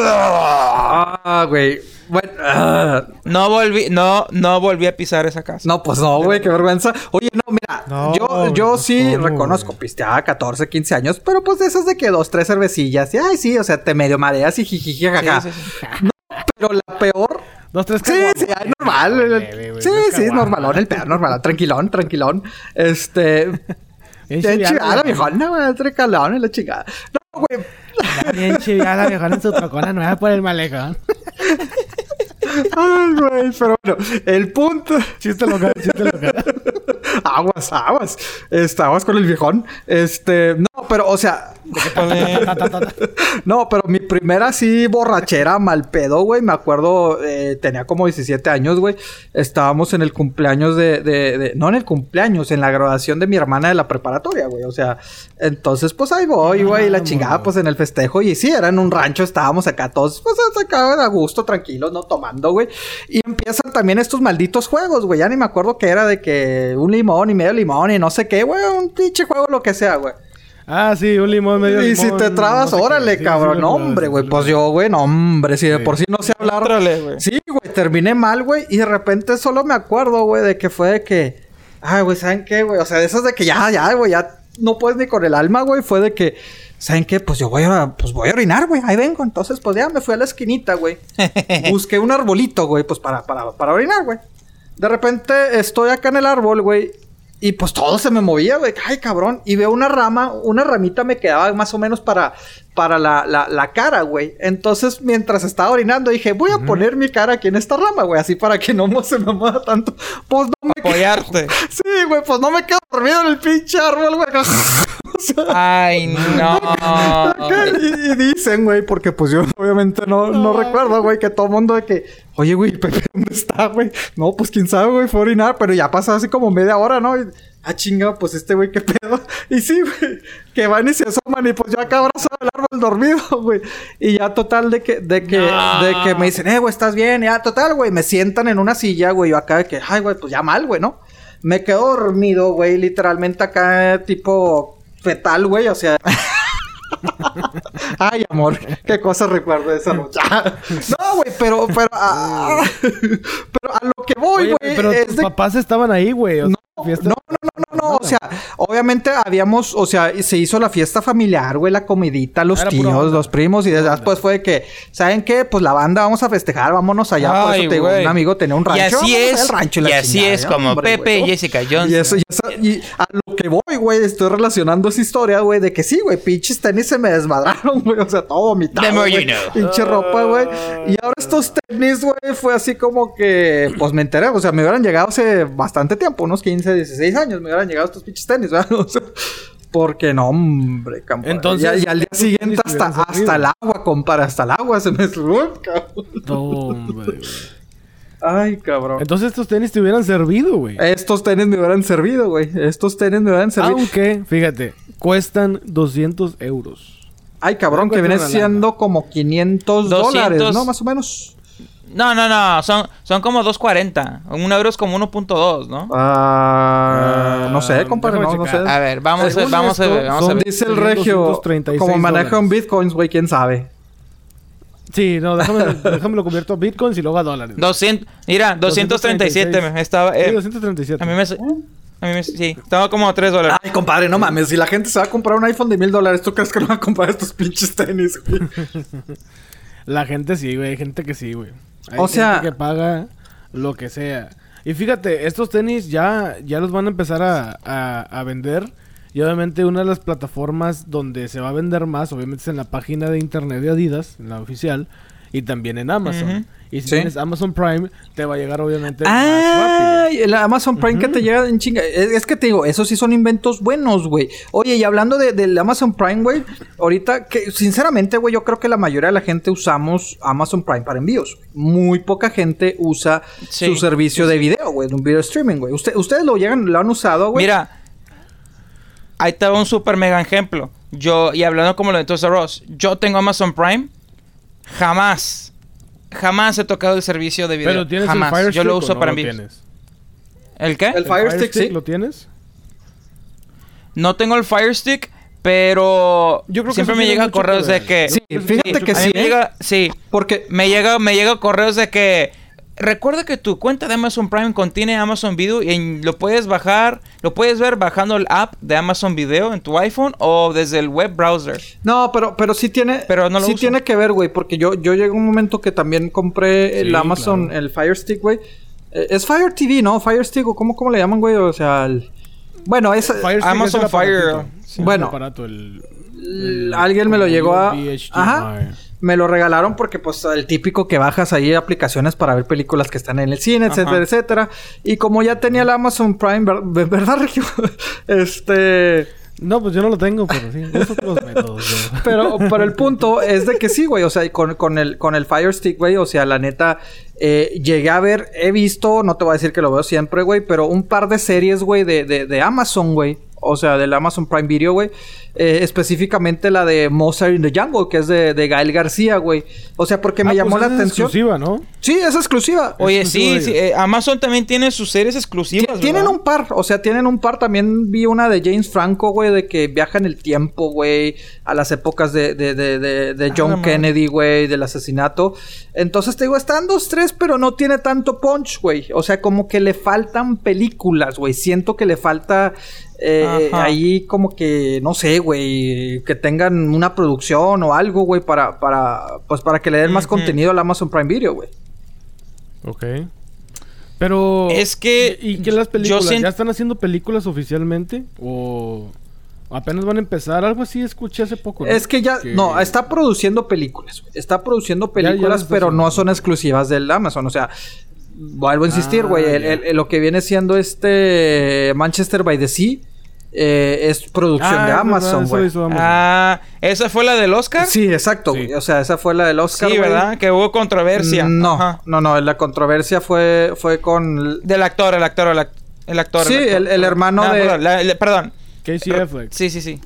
Ah, güey. Bueno, ah. No volví, no, no volví a pisar esa casa. No, pues no, güey, qué vergüenza. Oye, no, mira, No, yo, yo no, sí ¿cómo, reconozco, pisteaba 14, 15 años, pero pues de esas de que dos, tres cervecillas, y ay, sí, o sea, te medio mareas y jijiji, Sí, jajaja. sí, sí. Pero la peor. Dos, tres Sí, sí, ay, normal. Bebe, güey, sí, es sí, normalón, el pedo, normal, tranquilón, tranquilón. Este. Bien chingada, güey. viejona, güey, tranquilón, y la chingada. No, güey. Bien chiviada la viejona en su trocona nueva por el malecón. [LAUGHS] Ay, güey, pero bueno, el punto. Chiste local, chiste local. [LAUGHS] aguas, aguas. Este, aguas con el viejón. Este, no, pero, o sea. [LAUGHS] No, pero mi primera sí borrachera mal pedo, güey. Me acuerdo, eh, tenía como 17 años, güey. Estábamos en el cumpleaños de, de, de- No en el cumpleaños, en la graduación de mi hermana de la preparatoria, güey. O sea, entonces, pues ahí voy, güey. la Vamos. chingada, pues en el festejo. Y sí, era en un rancho, estábamos acá todos, pues acá a gusto, tranquilos, no tomando, güey. Y empiezan también estos malditos juegos, güey. Ya ni me acuerdo que era de que un limón y medio limón y no sé qué, güey. Un pinche juego, lo que sea, güey. Ah, sí, un limón medio Y limón, si te trabas, no sé qué. órale, cabrón. sí, no, hombre, güey. Pues yo, güey, no, hombre. Si de Sí. por sí no sé hablar. Órale, güey. Sí, güey, terminé mal, güey. Y de repente solo me acuerdo, güey, de que fue de que. Ay, güey, ¿saben qué, güey? O sea, de esas de que ya, ya, güey, ya no puedes ni con el alma, güey. Fue de que. ¿Saben qué? Pues yo voy a, pues voy a orinar, güey. Ahí vengo. Entonces, pues ya me fui a la esquinita, güey. [LAUGHS] Busqué un arbolito, güey, pues para, para, para orinar, güey. De repente estoy acá en el árbol, güey. Y pues todo se me movía, güey. Ay, cabrón. Y veo una rama, una ramita me quedaba más o menos para, para la, la, la cara, güey. Entonces, mientras estaba orinando, dije, voy a poner mi cara aquí en esta rama, güey. Así para que no mo- se me mueva tanto. Pues no me quedo. Apoyarte. [LAUGHS] Sí, güey, pues no me quedo dormido en el pinche árbol, güey. [LAUGHS] O sea, Ay, no. Y, y dicen, güey, porque pues yo obviamente no, no recuerdo, güey, que todo mundo de que, oye, güey, Pepe, ¿dónde está, güey? No, pues quién sabe, güey, fue a orinar, pero ya pasa así como media hora, ¿no? Y, ah, chinga, pues este güey, qué pedo. [LAUGHS] Y sí, güey, que van y se asoman y pues yo acá abrazado al árbol dormido, [LAUGHS] güey. Y ya total de que, de que, No. de que me dicen, eh, güey, estás bien, ya, total, güey, me sientan en una silla, güey, yo acá de que, ay, güey, pues ya mal, güey, ¿no? Me quedo dormido, güey, literalmente acá, tipo fetal, güey, o sea. [LAUGHS] Ay, amor, qué cosas recuerdo de esa noche. no, güey, pero, pero, ah, pero a lo que voy, güey, pero es tus de papás estaban ahí, güey. no, no, no, no, no, o sea, obviamente habíamos, o sea, se hizo la fiesta familiar, güey, la comidita, los Era tíos, los primos, y después fue de que, ¿saben qué? Pues la banda vamos a festejar, vámonos allá, por eso te digo, un amigo tenía un rancho. Y así es. rancho y así chingada, es como Hombre, Pepe y Jessica Jones. y eso, y eso- y a lo que voy, güey, estoy relacionando esa historia, güey, de que sí, güey, pinches tenis se me desmadraron, [LAUGHS] güey, o sea, todo vomitado. The more you know. Pinche ropa, güey. Y ahora estos tenis, güey, fue así como que, pues me enteré, o sea, me hubieran llegado hace bastante tiempo, unos 15, 16 años, me hubieran llegado estos pinches tenis, ¿verdad? [LAUGHS] O sea, porque no, hombre, compadre. Entonces, y, y al día siguiente hasta, hasta el agua, compadre, hasta el agua se me subió, [LAUGHS] cabrón. No, hombre, güey. Ay, cabrón. Entonces estos tenis te hubieran servido, güey. Estos tenis me hubieran servido, güey. Estos tenis me hubieran servido. Aunque, fíjate, cuestan 200 euros. Ay, cabrón, que viene siendo como 500 dólares, ¿no? Más o menos. No, no, no. Son, son como 2.40. Un euro es como 1.2, ¿no? Ah, no sé, Ah, compadre, no, no sé. A ver, vamos a vamos a esto, ver. Vamos a ver. dice el regio, 236 como manejan dólares. bitcoins, güey, quién sabe. Sí, no, déjame, déjame lo convierto a bitcoins y luego a dólares. 200, mira, 237 me estaba. eh, Sí, 237. a mí me. A mí me. Sí, estaba como a 3 dólares. Ay, compadre, no mames, si la gente se va a comprar un iPhone de mil dólares, ¿tú crees que no va a comprar estos pinches tenis, güey? [LAUGHS] La gente sí, güey. Hay gente que sí, güey. Hay O sea- gente que paga lo que sea. Y fíjate, estos tenis ya, ya los van a empezar a, a- a vender. Y obviamente una de las plataformas donde se va a vender más, obviamente es en la página de internet de Adidas, en la oficial, y también en Amazon. Y si Sí. tienes Amazon Prime, te va a llegar obviamente más rápido. Ay, el Amazon Prime que te llega en chinga. Es, es que te digo, esos sí son inventos buenos, güey. Oye, y hablando de- del Amazon Prime, güey, ahorita que sinceramente, güey, yo creo que la mayoría de la gente usamos Amazon Prime para envíos. Muy poca gente usa Sí, su servicio de video, güey, de un video streaming, güey. Usted- ustedes lo llegan, lo han usado, güey. Mira, ahí te va un super mega ejemplo. Yo, y hablando como lo de Toys R Us, yo tengo Amazon Prime. Jamás, jamás he tocado el servicio de video. Pero tienes jamás. el Fire yo lo o uso no para lo tienes? ¿El qué? El Fire Stick, sí. ¿Lo tienes? No tengo el Fire Stick, pero Yo creo que siempre me llega correos que de que Sí, fíjate que mí sí, me ¿eh? llega, sí, Porque me llega, me llega correos de que recuerda que tu cuenta de Amazon Prime contiene Amazon Video y en- lo puedes bajar, lo puedes ver bajando el app de Amazon Video en tu iPhone o desde el web browser. No, pero, pero sí tiene. Pero no lo sí uso. tiene que ver, güey. Porque yo, yo llegué a un momento que también compré el Amazon, claro. el Fire Stick, güey. Eh, es Fire TV, ¿no? Fire Stick, o cómo, cómo le llaman, güey. O sea, el- bueno, es. Fire Stick Amazon es el Fire. Sí, Bueno. el aparato, el- l- el- alguien me lo llegó a. Ajá. Me lo regalaron porque, pues, el típico que bajas ahí aplicaciones para ver películas que están en el cine, etcétera, Ajá. etcétera. Y como ya tenía el Amazon Prime, ver- ¿verdad, Regio? [LAUGHS] este. No, pues yo no lo tengo, pero sí. Uso los [LAUGHS] métodos. yo. Pero, pero el punto es de que sí, güey. O sea, con, con el, con el Fire Stick, güey. O sea, la neta, eh, llegué a ver, he visto, no te voy a decir que lo veo siempre, güey, pero un par de series, güey, de, de, de Amazon, güey. O sea, del Amazon Prime Video, güey. Eh, específicamente la de Mozart in the Jungle, que es de, de Gael García, güey. O sea, porque me Ah, llamó pues la esa es atención. exclusiva, ¿no? Sí, es exclusiva. Oye, sí, sí, eh, Amazon también tiene sus series exclusivas. Ti- Tienen ¿verdad? un par, o sea, tienen un par. También vi una de James Franco, güey, de que viaja en el tiempo, güey, a las épocas de, de, de, de, de Ah, John. Kennedy, güey, del asesinato. Entonces te digo, están dos, tres, pero no tiene tanto punch, güey. O sea, como que le faltan películas, güey. Siento que le falta eh, ahí como que, no sé, güey, que tengan una producción o algo, güey, para, para, pues para que le den más contenido al Amazon Prime Video, güey. Ok. Pero... Es que ¿Y qué las películas? ¿Ya están haciendo películas oficialmente? ¿O apenas van a empezar? Algo así escuché hace poco. ¿no? Es que ya, no, está produciendo películas. güey. Está produciendo películas, pero no son exclusivas del Amazon. O sea, vuelvo a insistir, Ah, güey. el- ya. el- el- lo que viene siendo este Manchester by the Sea eh, es producción Ah, de Amazon, güey. Ah, ¿esa fue la del Oscar? Sí, exacto, Sí. O sea, esa fue la del Oscar. Sí. ¿verdad? Que hubo controversia. No, Ajá. no, no. La controversia fue, fue con. Del actor, el actor, el, act- el actor. Sí, actor. el- el hermano No, de- Perdón, la- el- perdón. Casey Affleck. Sí, sí, sí.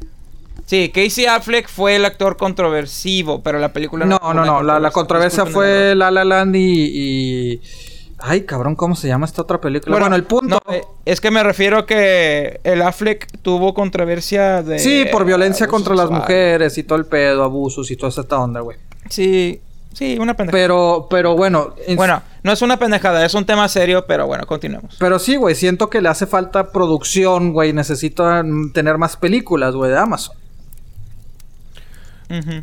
Sí, Casey Affleck fue el actor controversivo, pero la película No, no, una no. La, la controversia fue. La La Land y, y- Ay, cabrón, ¿cómo se llama esta otra película? Bueno, el punto. no, eh, es que me refiero que el Affleck tuvo controversia de. Sí, por violencia contra las mujeres y todo el pedo, abusos y toda esta onda, güey. Sí, sí, una pendejada. Pero, pero bueno. en- Bueno, no es una pendejada, es un tema serio, pero bueno, continuemos. Pero sí, güey, siento que le hace falta producción, güey. Necesitan tener más películas, güey, de Amazon.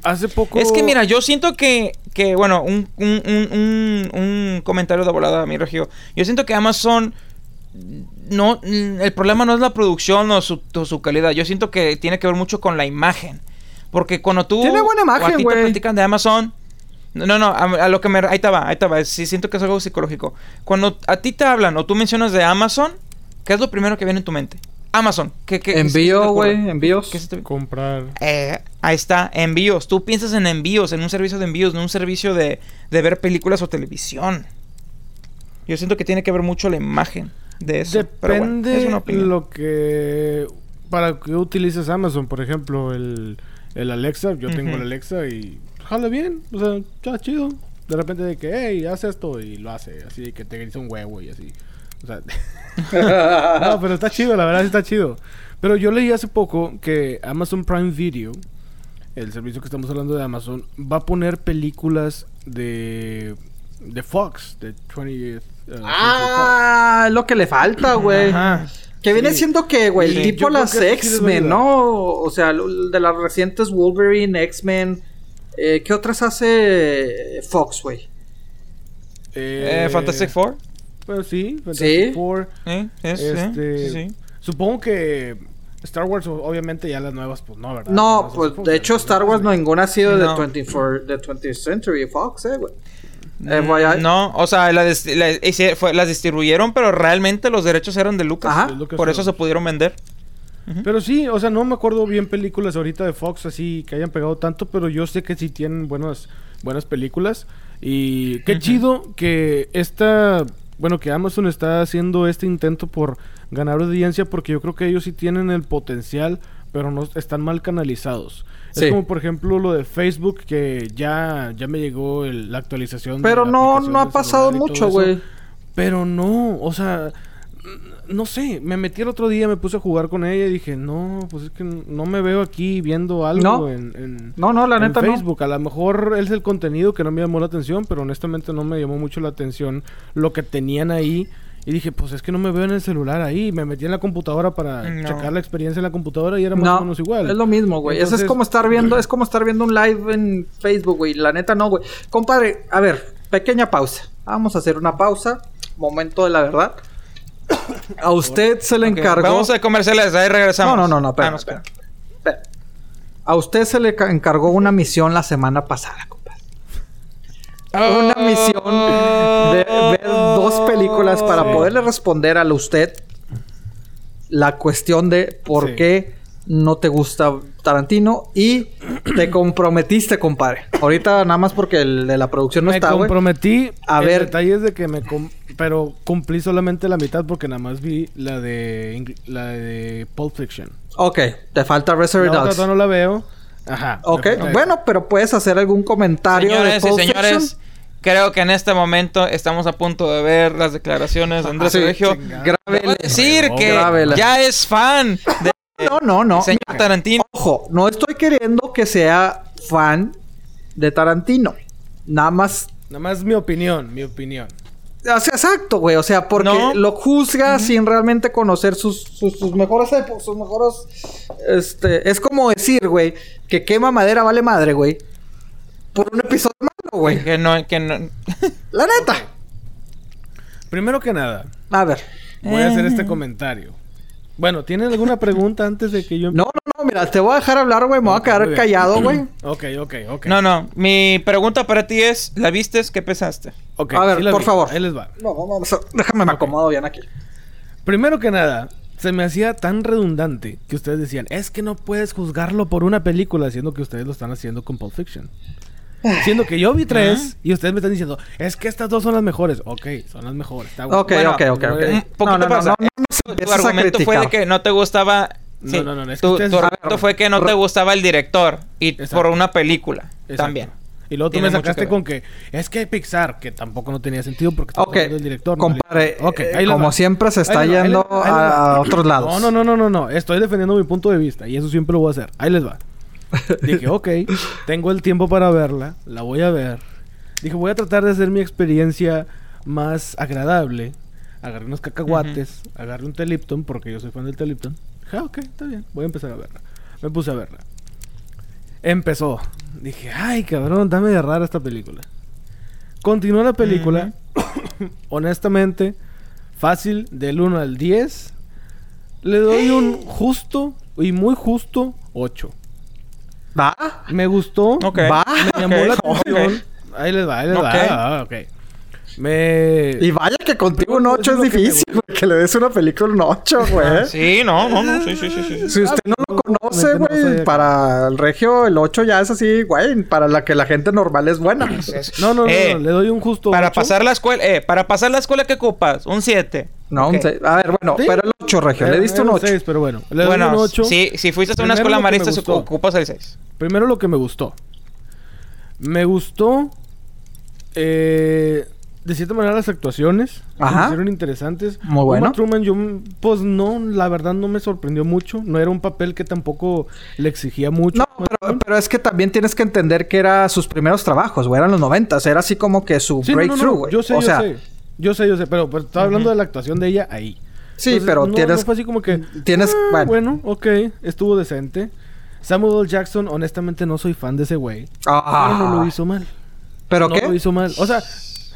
Hace poco... Es que mira, yo siento que, que bueno, un, un, un, un, un comentario de volada a mi regio. Yo siento que Amazon no, el problema no es la producción o su, o su calidad. Yo siento que tiene que ver mucho con la imagen. Porque cuando tú Tiene buena o imagen, a ti te platican de Amazon, no, no, no, a, a lo que me ahí te va, ahí te va. Sí siento que es algo psicológico. Cuando a ti te hablan o tú mencionas de Amazon, ¿qué es lo primero que viene en tu mente? Amazon. ¿Qué, qué, Envío, güey, envíos. ¿Qué se te- Comprar... eh, ahí está, envíos. Tú piensas en envíos, en un servicio de envíos, no un servicio de, de ver películas o televisión. Yo siento que tiene que ver mucho la imagen de eso. Pero bueno, Depende es una opinión. lo que... Para que utilices Amazon, por ejemplo, el, el Alexa. Yo tengo el Alexa y jala bien. O sea, está chido. De repente de que, hey, haz esto y lo hace. Así de que te grita un huevo y así. O sea... [LAUGHS] no, pero está chido, la verdad sí está chido. Pero yo leí hace poco que Amazon Prime Video, el servicio que estamos hablando de Amazon, va a poner películas de, de Fox, de 20th. uh, Ah, es lo que le falta, güey. Que viene Sí. siendo que, güey, Sí, tipo las sí X-Men. ¿no? O sea, lo- de las recientes Wolverine, X-Men. Eh, ¿Qué otras hace Fox, güey? Eh, Fantastic Four. Bueno, sí, Fantastic Sí. Four. ¿eh? Es, Este, sí, sí. Supongo que Star Wars, obviamente, ya las nuevas, pues no, ¿verdad? No, pues de hecho Star Wars no ninguna ha sido de, No. 24, de 20th Century Fox, eh, güey. Eh, Mm, No, o sea, la dis- la- hice- fue- las distribuyeron, pero realmente los derechos eran de Lucas. Ajá. De. Por eso se pudieron vender. Pero sí, o sea, no me acuerdo bien películas ahorita de Fox así que hayan pegado tanto, pero yo sé que sí tienen buenas, buenas películas. Y qué chido que esta, bueno, que Amazon está haciendo este intento por ganar audiencia, porque yo creo que ellos sí tienen el potencial, pero no están mal canalizados. Sí. Es como por ejemplo lo de Facebook, que ya, ya me llegó el- la actualización. de Pero la no, no ha pasado mucho, güey. Pero no, o sea, no sé, me metí el otro día, me puse a jugar con ella y dije, no, pues es que no me veo aquí viendo algo No. en, en- No, no, la en neta no. Facebook. A lo mejor es el contenido que no me llamó la atención, pero honestamente no me llamó mucho la atención lo que tenían ahí. Y dije, pues es que no me veo en el celular ahí. Me metí en la computadora para No. checar la experiencia en la computadora y era más o No, menos igual. es lo mismo, güey. Eso es como estar viendo, [CLEARS THROAT] es como estar viendo un live en Facebook, güey. La neta no, güey. Compadre, a ver, pequeña pausa. Vamos a hacer una pausa. Momento de la verdad. A usted se le encargó. Vamos a comerciales, ahí regresamos. No, no, no, no, espera, Ah, espera. Espera. A usted se le ca- encargó una misión la semana pasada, compadre. Una misión de ver dos películas para Sí. poderle responder a usted la cuestión de por Sí. qué no te gusta Tarantino y te comprometiste, compadre. Ahorita nada más porque el de la producción no me está, güey. comprometí. A el ver. detalle es de que me... com- pero cumplí solamente la mitad porque nada más vi la de... La de Pulp Fiction. Ok, te falta Reservoir Dogs. no la veo. Ajá. Ok, me bueno, pero puedes hacer algún comentario de Señores y Pulp señores, Fiction? creo que en este momento estamos a punto de ver las declaraciones de Andrés Sí, Sergio. Grábele. decir que ya es fan de No, no, no. señor Mira, Tarantino. Ojo, no estoy queriendo que sea fan de Tarantino. Nada más. Nada más mi opinión, mi opinión. O sea, exacto, güey. O sea, porque No. lo juzga sin realmente conocer sus, sus, sus mejores épocas, sus mejores. Este. Es como decir, güey, que quema madera vale madre, güey. Por un episodio malo, güey. Que no, que no. La neta. Primero que nada, A ver. voy a hacer Eh. este comentario. Bueno, ¿tienen alguna pregunta antes de que yo No, no, no. Mira, te voy a dejar hablar, güey. Me voy a quedar bien. callado, güey. [CLEARS THROAT] Ok, ok, ok. No, no. Mi pregunta para ti es: ¿la vistes? ¿Qué pesaste? Ok, A ver, sí la por vi. favor. Ahí les va. No, vamos a... Déjame me acomodo bien aquí. Primero que nada, se me hacía tan redundante que ustedes decían, es que no puedes juzgarlo por una película, siendo que ustedes lo están haciendo con Pulp Fiction. Siendo que yo vi tres y ustedes me están diciendo, es que estas dos son las mejores. Ok, son las mejores. Está bueno. Ok, Bueno, ok, ok, ok. Un poquito no, no, no, pasa. no, no, Tu argumento fue de que no te gustaba. No, sí, no, no, es que tu, tu argumento fue que no te gustaba el director y Exacto. por una película Exacto. también. Y luego tú Tiene me sacaste que con que es que Pixar, que tampoco no tenía sentido porque estamos Ok, hablando del director. no compadre, del- Ok, eh, ahí como va. siempre se Ahí está les va, ahí yendo ahí a va. otros lados. No, no, no, no, no, no. Estoy defendiendo mi punto de vista y eso siempre lo voy a hacer. Ahí les va. [LAUGHS] Dije, ok, tengo el tiempo para verla, la voy a ver. Dije, voy a tratar de hacer mi experiencia más agradable. Agarré unos cacahuates, agarré un Telipton, porque yo soy fan del Telipton. Dije, ah, ok, está bien, voy a empezar a verla. Me puse a verla. Empezó. Dije, ay, cabrón, dame de rara esta película. Continuó la película. [COUGHS] Honestamente, fácil, del 1 al 10. Le doy un justo y muy justo 8. ¿Va? Me gustó. Ok. Va. Me llamó Ok, la ok. atención. Ahí les va, ahí les Ok. va. Ah, ok. Me... Y vaya que contigo un Eso 8 es que difícil, güey. Que le des una película un 8, güey. Sí, no, no, no, sí, sí, sí, sí. Si usted no lo conoce, no güey, que- para el regio el 8 ya es así, güey. Para la que la gente normal es buena. No, no, no, Eh, no, le doy un justo Para ocho. pasar la escuela, eh, para pasar la escuela, ¿qué ocupas? Un 7. No, un seis. A ver, bueno, Sí. pero el 8, regio. Le diste un era 8. seis, pero bueno, le doy un Bueno, 8. si, si fuiste a una escuela marista, ocupas el 6. Primero lo que me gustó. Me gustó. eh, de cierta manera las actuaciones. Ajá. Me hicieron interesantes. Muy bueno. Uma Truman, yo, pues no, la verdad no me sorprendió mucho. No era un papel que tampoco le exigía mucho. No, pero, pero es que también tienes que entender que era sus primeros trabajos, güey. Eran los 90. Era así como que su Sí, no, no, no, breakthrough, güey. Yo sé, o yo sea, sé. Yo sé, yo sé. Pero, pero estaba hablando de la actuación de ella ahí. sí, Entonces, pero no, tienes. no fue así como que. tienes- ah, bueno. bueno. ok. Estuvo decente. Samuel L. Jackson, honestamente, no soy fan de ese güey. Ah. Pero no lo hizo mal. ¿Pero no qué? lo hizo mal. O sea,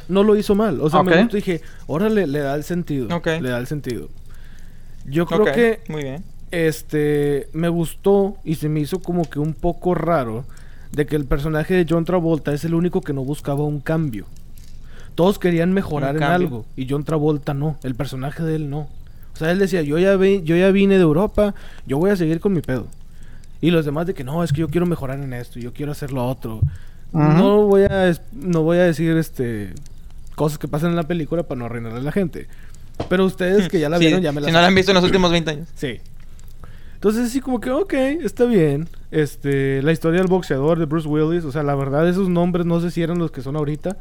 no lo hizo mal. O sea, Ok. me gustó dije, órale, le da el sentido. Ok. Le da el sentido. Yo creo que muy bien. este me gustó y se me hizo como que un poco raro de que el personaje de John Travolta es el único que no buscaba un cambio. Todos querían mejorar en algo y John Travolta no, el personaje de él no. O sea, él decía, "Yo ya vi- yo ya vine de Europa, yo voy a seguir con mi pedo." Y los demás de que no, es que yo quiero mejorar en esto, yo quiero hacer lo otro. No voy a no voy a decir este cosas que pasan en la película para no arruinarle a la gente. Pero ustedes que ya la Sí, vieron ya me la Si no la han visto en los últimos 20 años. Sí. Entonces así como que, ok, está bien. Este, la historia del boxeador de Bruce Willis, o sea, la verdad esos nombres no sé si eran los que son ahorita,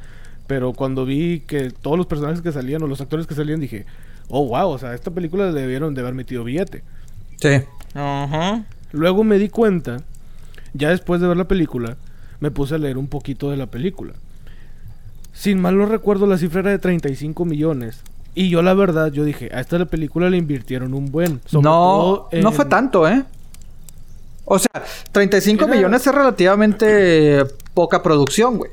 pero cuando vi que todos los personajes que salían o los actores que salían dije, oh wow, o sea, esta película le debieron de haber metido billete. Sí. Ajá. Luego me di cuenta, ya después de ver la película, me puse a leer un poquito de la película. Sin mal no recuerdo, la cifra era de 35 millones. Y yo la verdad, yo dije, a esta la película le invirtieron un buen. sobre No, todo no fue tanto, ¿eh? O sea, 35 Era- millones es relativamente poca producción, güey.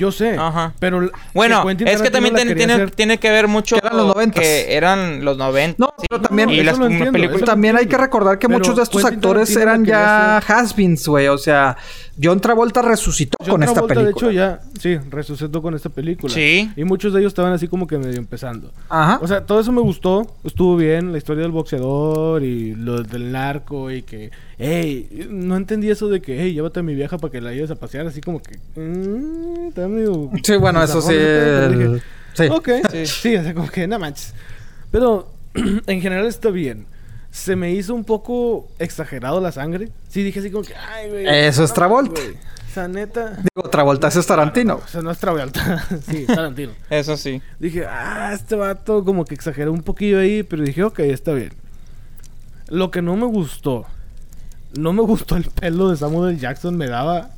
Yo sé, Ajá. pero... Bueno, es que también la tiene, hacer- que ver mucho Que eran los noventas. que eran los 90. No, pero también- y eso las lo entiendo, películas eso lo También hay que recordar que Pero muchos de estos actores eran ya has-beens, güey. O sea, John Travolta resucitó John con esta Travolta, película. de hecho, ya... Sí, resucitó con esta película. Sí. Y muchos de ellos estaban así como que medio empezando. Ajá. O sea, todo eso me gustó. Estuvo bien. La historia del boxeador y lo del narco y que... Hey, no entendí eso de que... Hey, llévate a mi vieja para que la lleves a pasear. Así como que... mm, está medio sí, bueno, eso sí. el- dije, Sí. Ok, Sí. sí, o sea, como que no manches. Pero [CLEARS THROAT] en general está bien. Se me hizo un poco exagerado la sangre. Sí, dije así como que, ay, güey. Eso es Travolta. güey. O sea, neta. Digo, Travolta ese es Tarantino. O sea, no es Travolta. [LAUGHS] sí, Tarantino. Eso sí. Dije, ah, este vato como que exageró un poquillo ahí, pero dije, ok, está bien. Lo que no me gustó, no me gustó el pelo de Samuel. Jackson, me daba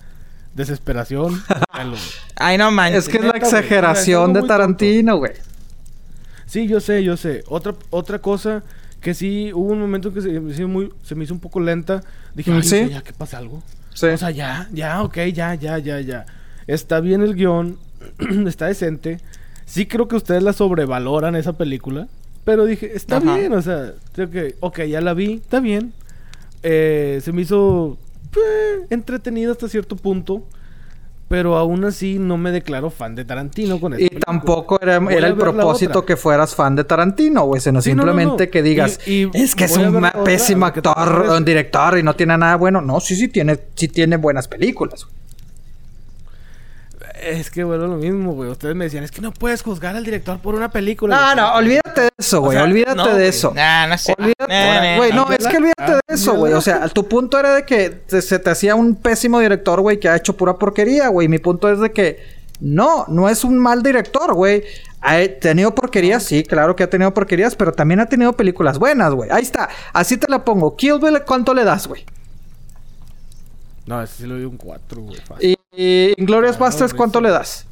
desesperación. [LAUGHS] Pelo. Ay, no manches. Es que es la güey, exageración de Tarantino, güey. Sí, yo sé, yo sé. Otra, otra cosa que sí, hubo un momento que se, me hizo muy, se me hizo un poco lenta. Dije, "Ay, sí. ya, que pasa algo. Sí. O sea, ya, ya, ok, ya, ya, ya, ya. Está bien el guion, [CLEARS THROAT] está decente. Sí creo que ustedes la sobrevaloran esa película. Pero dije, está Ajá. bien, o sea, creo que, ok, ya la vi, está bien. Eh, se me hizo eh, entretenida hasta cierto punto. Pero aún así no me declaro fan de Tarantino con esa Y película. tampoco era, el propósito que fueras fan de Tarantino, güey. Sino Sí, no, no, simplemente no. que digas, Y- y es que es un pésimo actor, un director y no tiene nada bueno. No, sí, sí tiene, sí tiene buenas películas. güey. Es que vuelvo a lo mismo, güey. Ustedes me decían, es que no puedes juzgar al director por una película. No, no, olvídate de eso, güey. sea, olvídate No, de eso. Nah, no sé. Olvídate, Nah, nah, güey, no, nah. es que olvídate de Ah, eso, güey. O sea, tu punto era de que te- se te hacía un pésimo director, güey, que ha hecho pura porquería, güey. Mi punto es de que no, no es un mal director, güey. Ha tenido porquerías, sí, claro que ha tenido porquerías, pero también ha tenido películas buenas, güey. Ahí está, así te la pongo. Kill Bill, ¿cuánto le das, güey? No, ese sí lo doy un 4, güey. fácil. Y, y Inglorious Ah, Basterds, güey, ¿cuánto le das?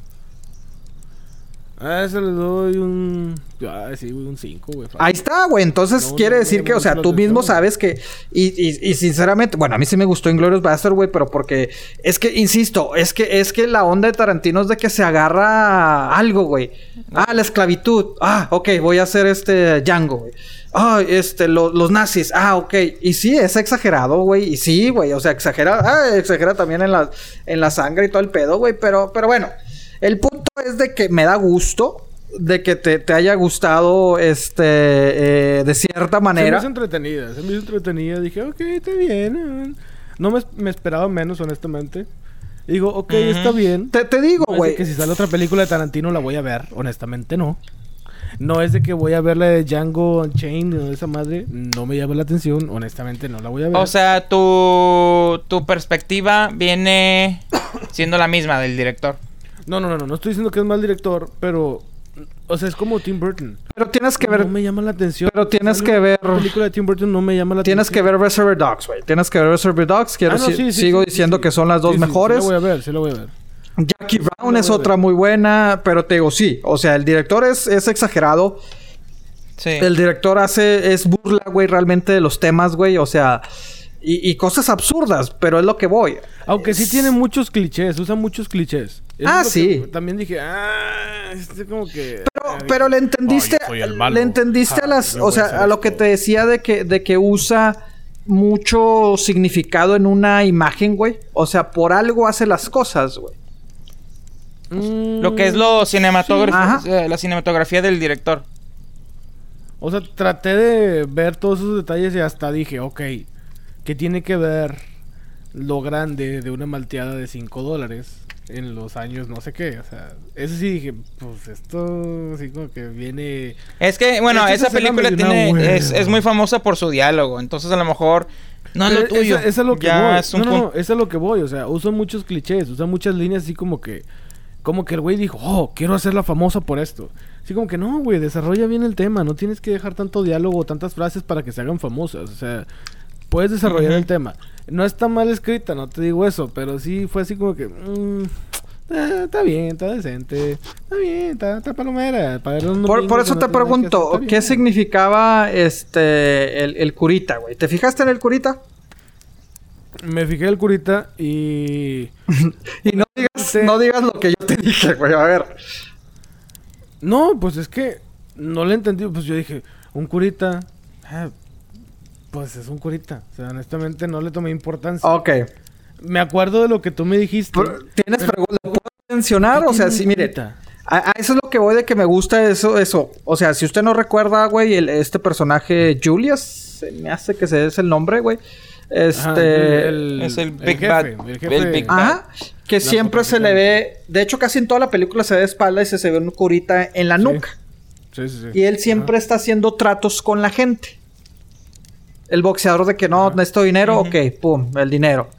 A ese le doy un. Ah, sí, un 5, güey. Ahí está, güey. Entonces No, quiere no, decir no, que, o sea, tú mismo sabes que. Y, y, y sinceramente, bueno, a mí sí me gustó Inglorious Bastard, güey, pero porque. Es que, insisto, es que, es que la onda de Tarantino es de que se agarra algo, güey. Ah, la esclavitud. Ah, ok, voy a hacer este Django, güey. Ah, este, lo- los nazis. Ah, ok. Y sí, es exagerado, güey. Y sí, güey. O sea, exagera. Ah, exagera también en la, en la sangre y todo el pedo, güey. Pero, pero bueno. El punto es de que me da gusto de que te, te haya gustado este eh, de cierta Se me manera. hizo entretenida, se me hizo entretenida. Dije, ok, está bien. No me, me esperaba menos, honestamente. Y digo, ok, está bien. Te, te digo, No es de güey. que si sale otra película de Tarantino la voy a ver, honestamente no. No es de que voy a ver la de Django Unchained o esa madre, no me llama la atención, honestamente no la voy a ver. O sea, tu, tu perspectiva viene siendo la misma del director. No, no, no, no, no estoy diciendo que es mal director, pero o sea, es como Tim Burton. Pero tienes que ver No me llama la atención. Pero tienes que ver- película de Tim Burton no me llama la Tienes que atención. ver Reservoir Dogs, güey. Tienes que ver Reservoir Dogs. Quiero Ah, no, si- sí, sí, sigo sí, diciendo sí. que son las dos Sí, sí, mejores. Sí, la voy a ver, sí la voy a ver. Jackie Brown la es otra muy buena, pero te digo, sí. O sea, el director es, es exagerado. Sí. El director hace, es burla, güey, realmente de los temas, güey. O sea, y, y cosas absurdas, pero es lo que voy. Aunque sí tiene muchos clichés, usa muchos clichés. Eso Ah, sí. También dije, ah, este como que... Pero, ah, pero le entendiste, "Oh, yo soy el malo. le entendiste Ah, a las, yo o sea, a lo esto". que te decía de que, de que usa mucho significado en una imagen, güey. O sea, por algo hace las cosas, güey. Mm, Lo que es lo cinematográfico, eh, la cinematografía del director. O sea, traté de ver todos esos detalles y hasta dije, ok, ¿qué tiene que ver lo grande de una malteada de 5 dólares en los años no sé qué? O sea, eso sí dije, pues esto así como que viene... Es que, bueno, Esta esa película tiene, es, es muy famosa por su diálogo. Entonces, a lo mejor no es lo tuyo. Eso, eso es lo que ya voy. es un no, no, no, eso es lo que voy. O sea, uso muchos clichés, usa muchas líneas así como que... Como que el güey dijo, oh, quiero hacerla famosa por esto. Así como que no, güey, desarrolla bien el tema. No tienes que dejar tanto diálogo tantas frases para que se hagan famosas. O sea, puedes desarrollar el tema. No está mal escrita, no te digo eso, pero sí fue así como que... mm, eh, está bien, está decente. Está bien, está, está palomera. Por, eso no te pregunto, hacer, ¿qué significaba este el, el curita, güey? ¿Te fijaste en el curita? Me fijé el curita y... [LAUGHS] Y no digas, no digas lo que yo te dije, güey. A ver. No, pues es que no le entendí. Pues yo dije, un curita. ah, pues es un curita. O sea, honestamente no le tomé importancia. Ok. Me acuerdo de lo que tú me dijiste. Pero, ¿Tienes preguntas? ¿Lo puedo mencionar? ¿Qué O sea, sí, mire. A, a eso es lo que voy de que me gusta eso, eso. O sea, si usted no recuerda, güey, el- este personaje Julius, se me hace que ese es el nombre, güey. Este. Ajá, el, Es el Big jefe, Bad. El jefe. El Big. Ajá. Que siempre se le ve. De hecho, casi en toda la película se ve de espalda y se, se ve un curita en la Sí. nuca. Sí, sí, sí. Y él siempre está haciendo tratos con la gente. El boxeador de que no, necesito dinero, Ujú. ok, pum, el dinero.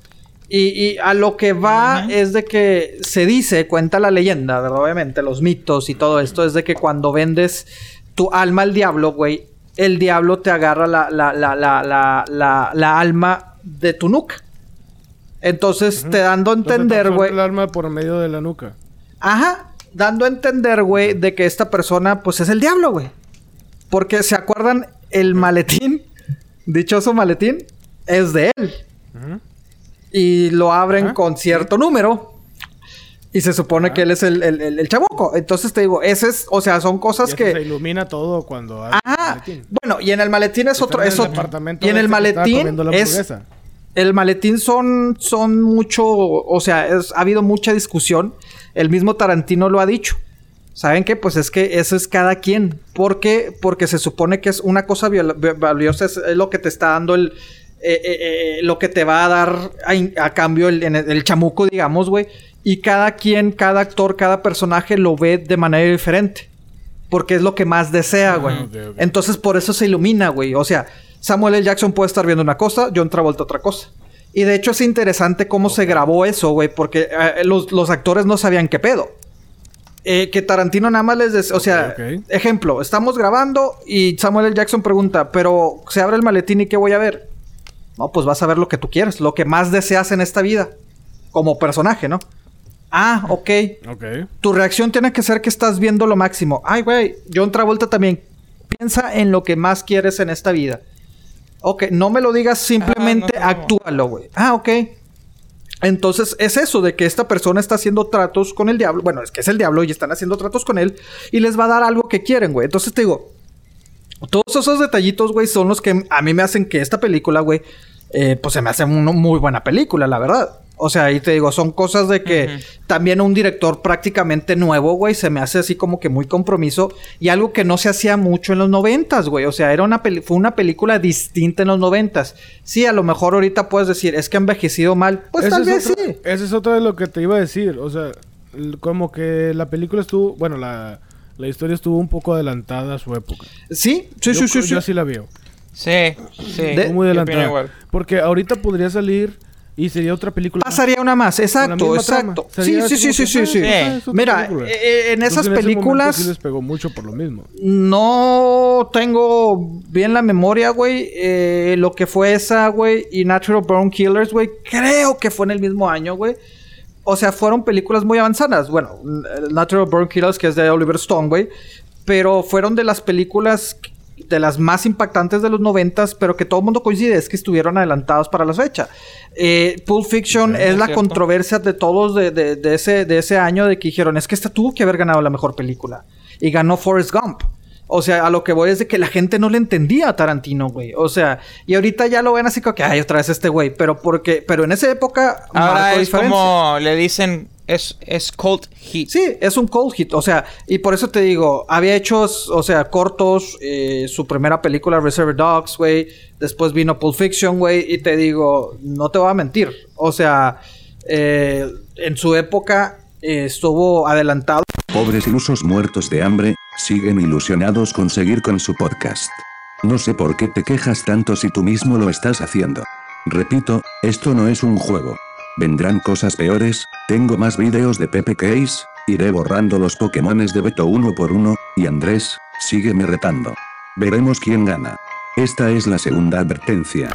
Y, y a lo que va es de que se dice, cuenta la leyenda, ¿verdad? obviamente, los mitos y todo esto, es de que cuando vendes tu alma al diablo, güey, el diablo te agarra la, la, la, la, la, la, la alma de tu nuca. Entonces, te dando a entender, güey. el arma por medio de la nuca. Ajá, dando a entender, güey, de que esta persona, pues es el diablo, güey. Porque se acuerdan, el maletín, dichoso maletín, es de él. Y lo abren con cierto número. Y se supone que él es el, el, el- el chamuco. Entonces te digo, ese es, o sea, son cosas que. se ilumina todo cuando Ajá. maletín. Bueno, y en el maletín es otro. Es el otro. Y en el maletín es. El maletín son, son mucho, o sea, es- ha habido mucha discusión. El mismo Tarantino lo ha dicho. ¿Saben qué? Pues es que eso es cada quien. ¿Por qué? Porque se supone que es una cosa valiosa, es, lo que te está dando el... eh, eh, eh, lo que te va a dar a, a cambio el, el- chamuco, digamos, güey. Y cada quien, cada actor, cada personaje lo ve de manera diferente. Porque es lo que más desea, güey. Entonces por eso se ilumina, güey. O sea, Samuel L. Jackson puede estar viendo una cosa, John Travolta otra cosa. Y de hecho es interesante cómo se grabó eso, güey, porque los, los actores no sabían qué pedo. Eh, que Tarantino nada más les decía, o sea, ejemplo, estamos grabando y Samuel L. Jackson pregunta, pero se abre el maletín y ¿qué voy a ver? No, pues vas a ver lo que tú quieres, lo que más deseas en esta vida, como personaje, ¿no? Ah, ok. Ok. Tu reacción tiene que ser que estás viendo lo máximo. Ay, güey, John Travolta también. Piensa en lo que más quieres en esta vida. Ok, no me lo digas, simplemente Ah, no, no. actúalo, güey. Ah, ok. Entonces es eso de que esta persona está haciendo tratos con el diablo. Bueno, es que es el diablo y están haciendo tratos con él y les va a dar algo que quieren, güey. Entonces te digo, todos esos detallitos, güey, son los que a mí me hacen que esta película, güey, eh, pues se me hace una muy buena película, la verdad. O sea, ahí te digo, son cosas de que también un director prácticamente nuevo, güey, se me hace así como que muy compromiso y algo que no se hacía mucho en los noventas, güey. O sea, era una peli- fue una película distinta en los noventas. Sí, a lo mejor ahorita puedes decir, es que ha envejecido mal. Pues tal es vez sí. Esa es otra de lo que te iba a decir. O sea, como que la película estuvo. Bueno, la, la historia estuvo un poco adelantada a su época. Sí, sí, yo, sí, sí, Yo sí. así la veo. Sí, sí. De- muy adelantada. Porque ahorita podría salir y sería otra película. Pasaría una más, exacto, exacto. Sí, sí, sí, sí, sí, ah, sí. otra Mira, eh, eh, en esas películas sí les pegó mucho por lo mismo. no tengo bien la memoria, güey. eh, lo que fue esa, güey, y Natural Born Killers, güey. Creo que fue en el mismo año, güey. O sea, fueron películas muy avanzadas. Bueno, Natural Born Killers, que es de Oliver Stone, güey. Pero fueron de las películas de las más impactantes de los noventas, pero que todo el mundo coincide es que estuvieron adelantados para la fecha. Eh, Pulp Fiction Sí, es es la cierto. controversia de todos de, de- de ese, de ese año de que dijeron, es que esta tuvo que haber ganado la mejor película. Y ganó Forrest Gump. O sea, a lo que voy es de que la gente no le entendía a Tarantino, güey. O sea, y ahorita ya lo ven así como que, ay, otra vez este güey. Pero porque, pero en esa época Ahora es diferencia. como le dicen, es, es cult hit. Sí, es un cold hit. O sea, y por eso te digo, había hecho, o sea, cortos, eh, su primera película, Reservoir Dogs, güey. Después vino Pulp Fiction, güey. Y te digo, no te voy a mentir. O sea, eh, en su época eh, estuvo adelantado. Pobres ilusos muertos de hambre, siguen ilusionados con seguir con su podcast. No sé por qué te quejas tanto si tú mismo lo estás haciendo. Repito, esto no es un juego. Vendrán cosas peores, tengo más vídeos de Pepe Case, iré borrando los Pokémones de Beto uno por uno, y Andrés, sígueme retando. Veremos quién gana. Esta es la segunda advertencia.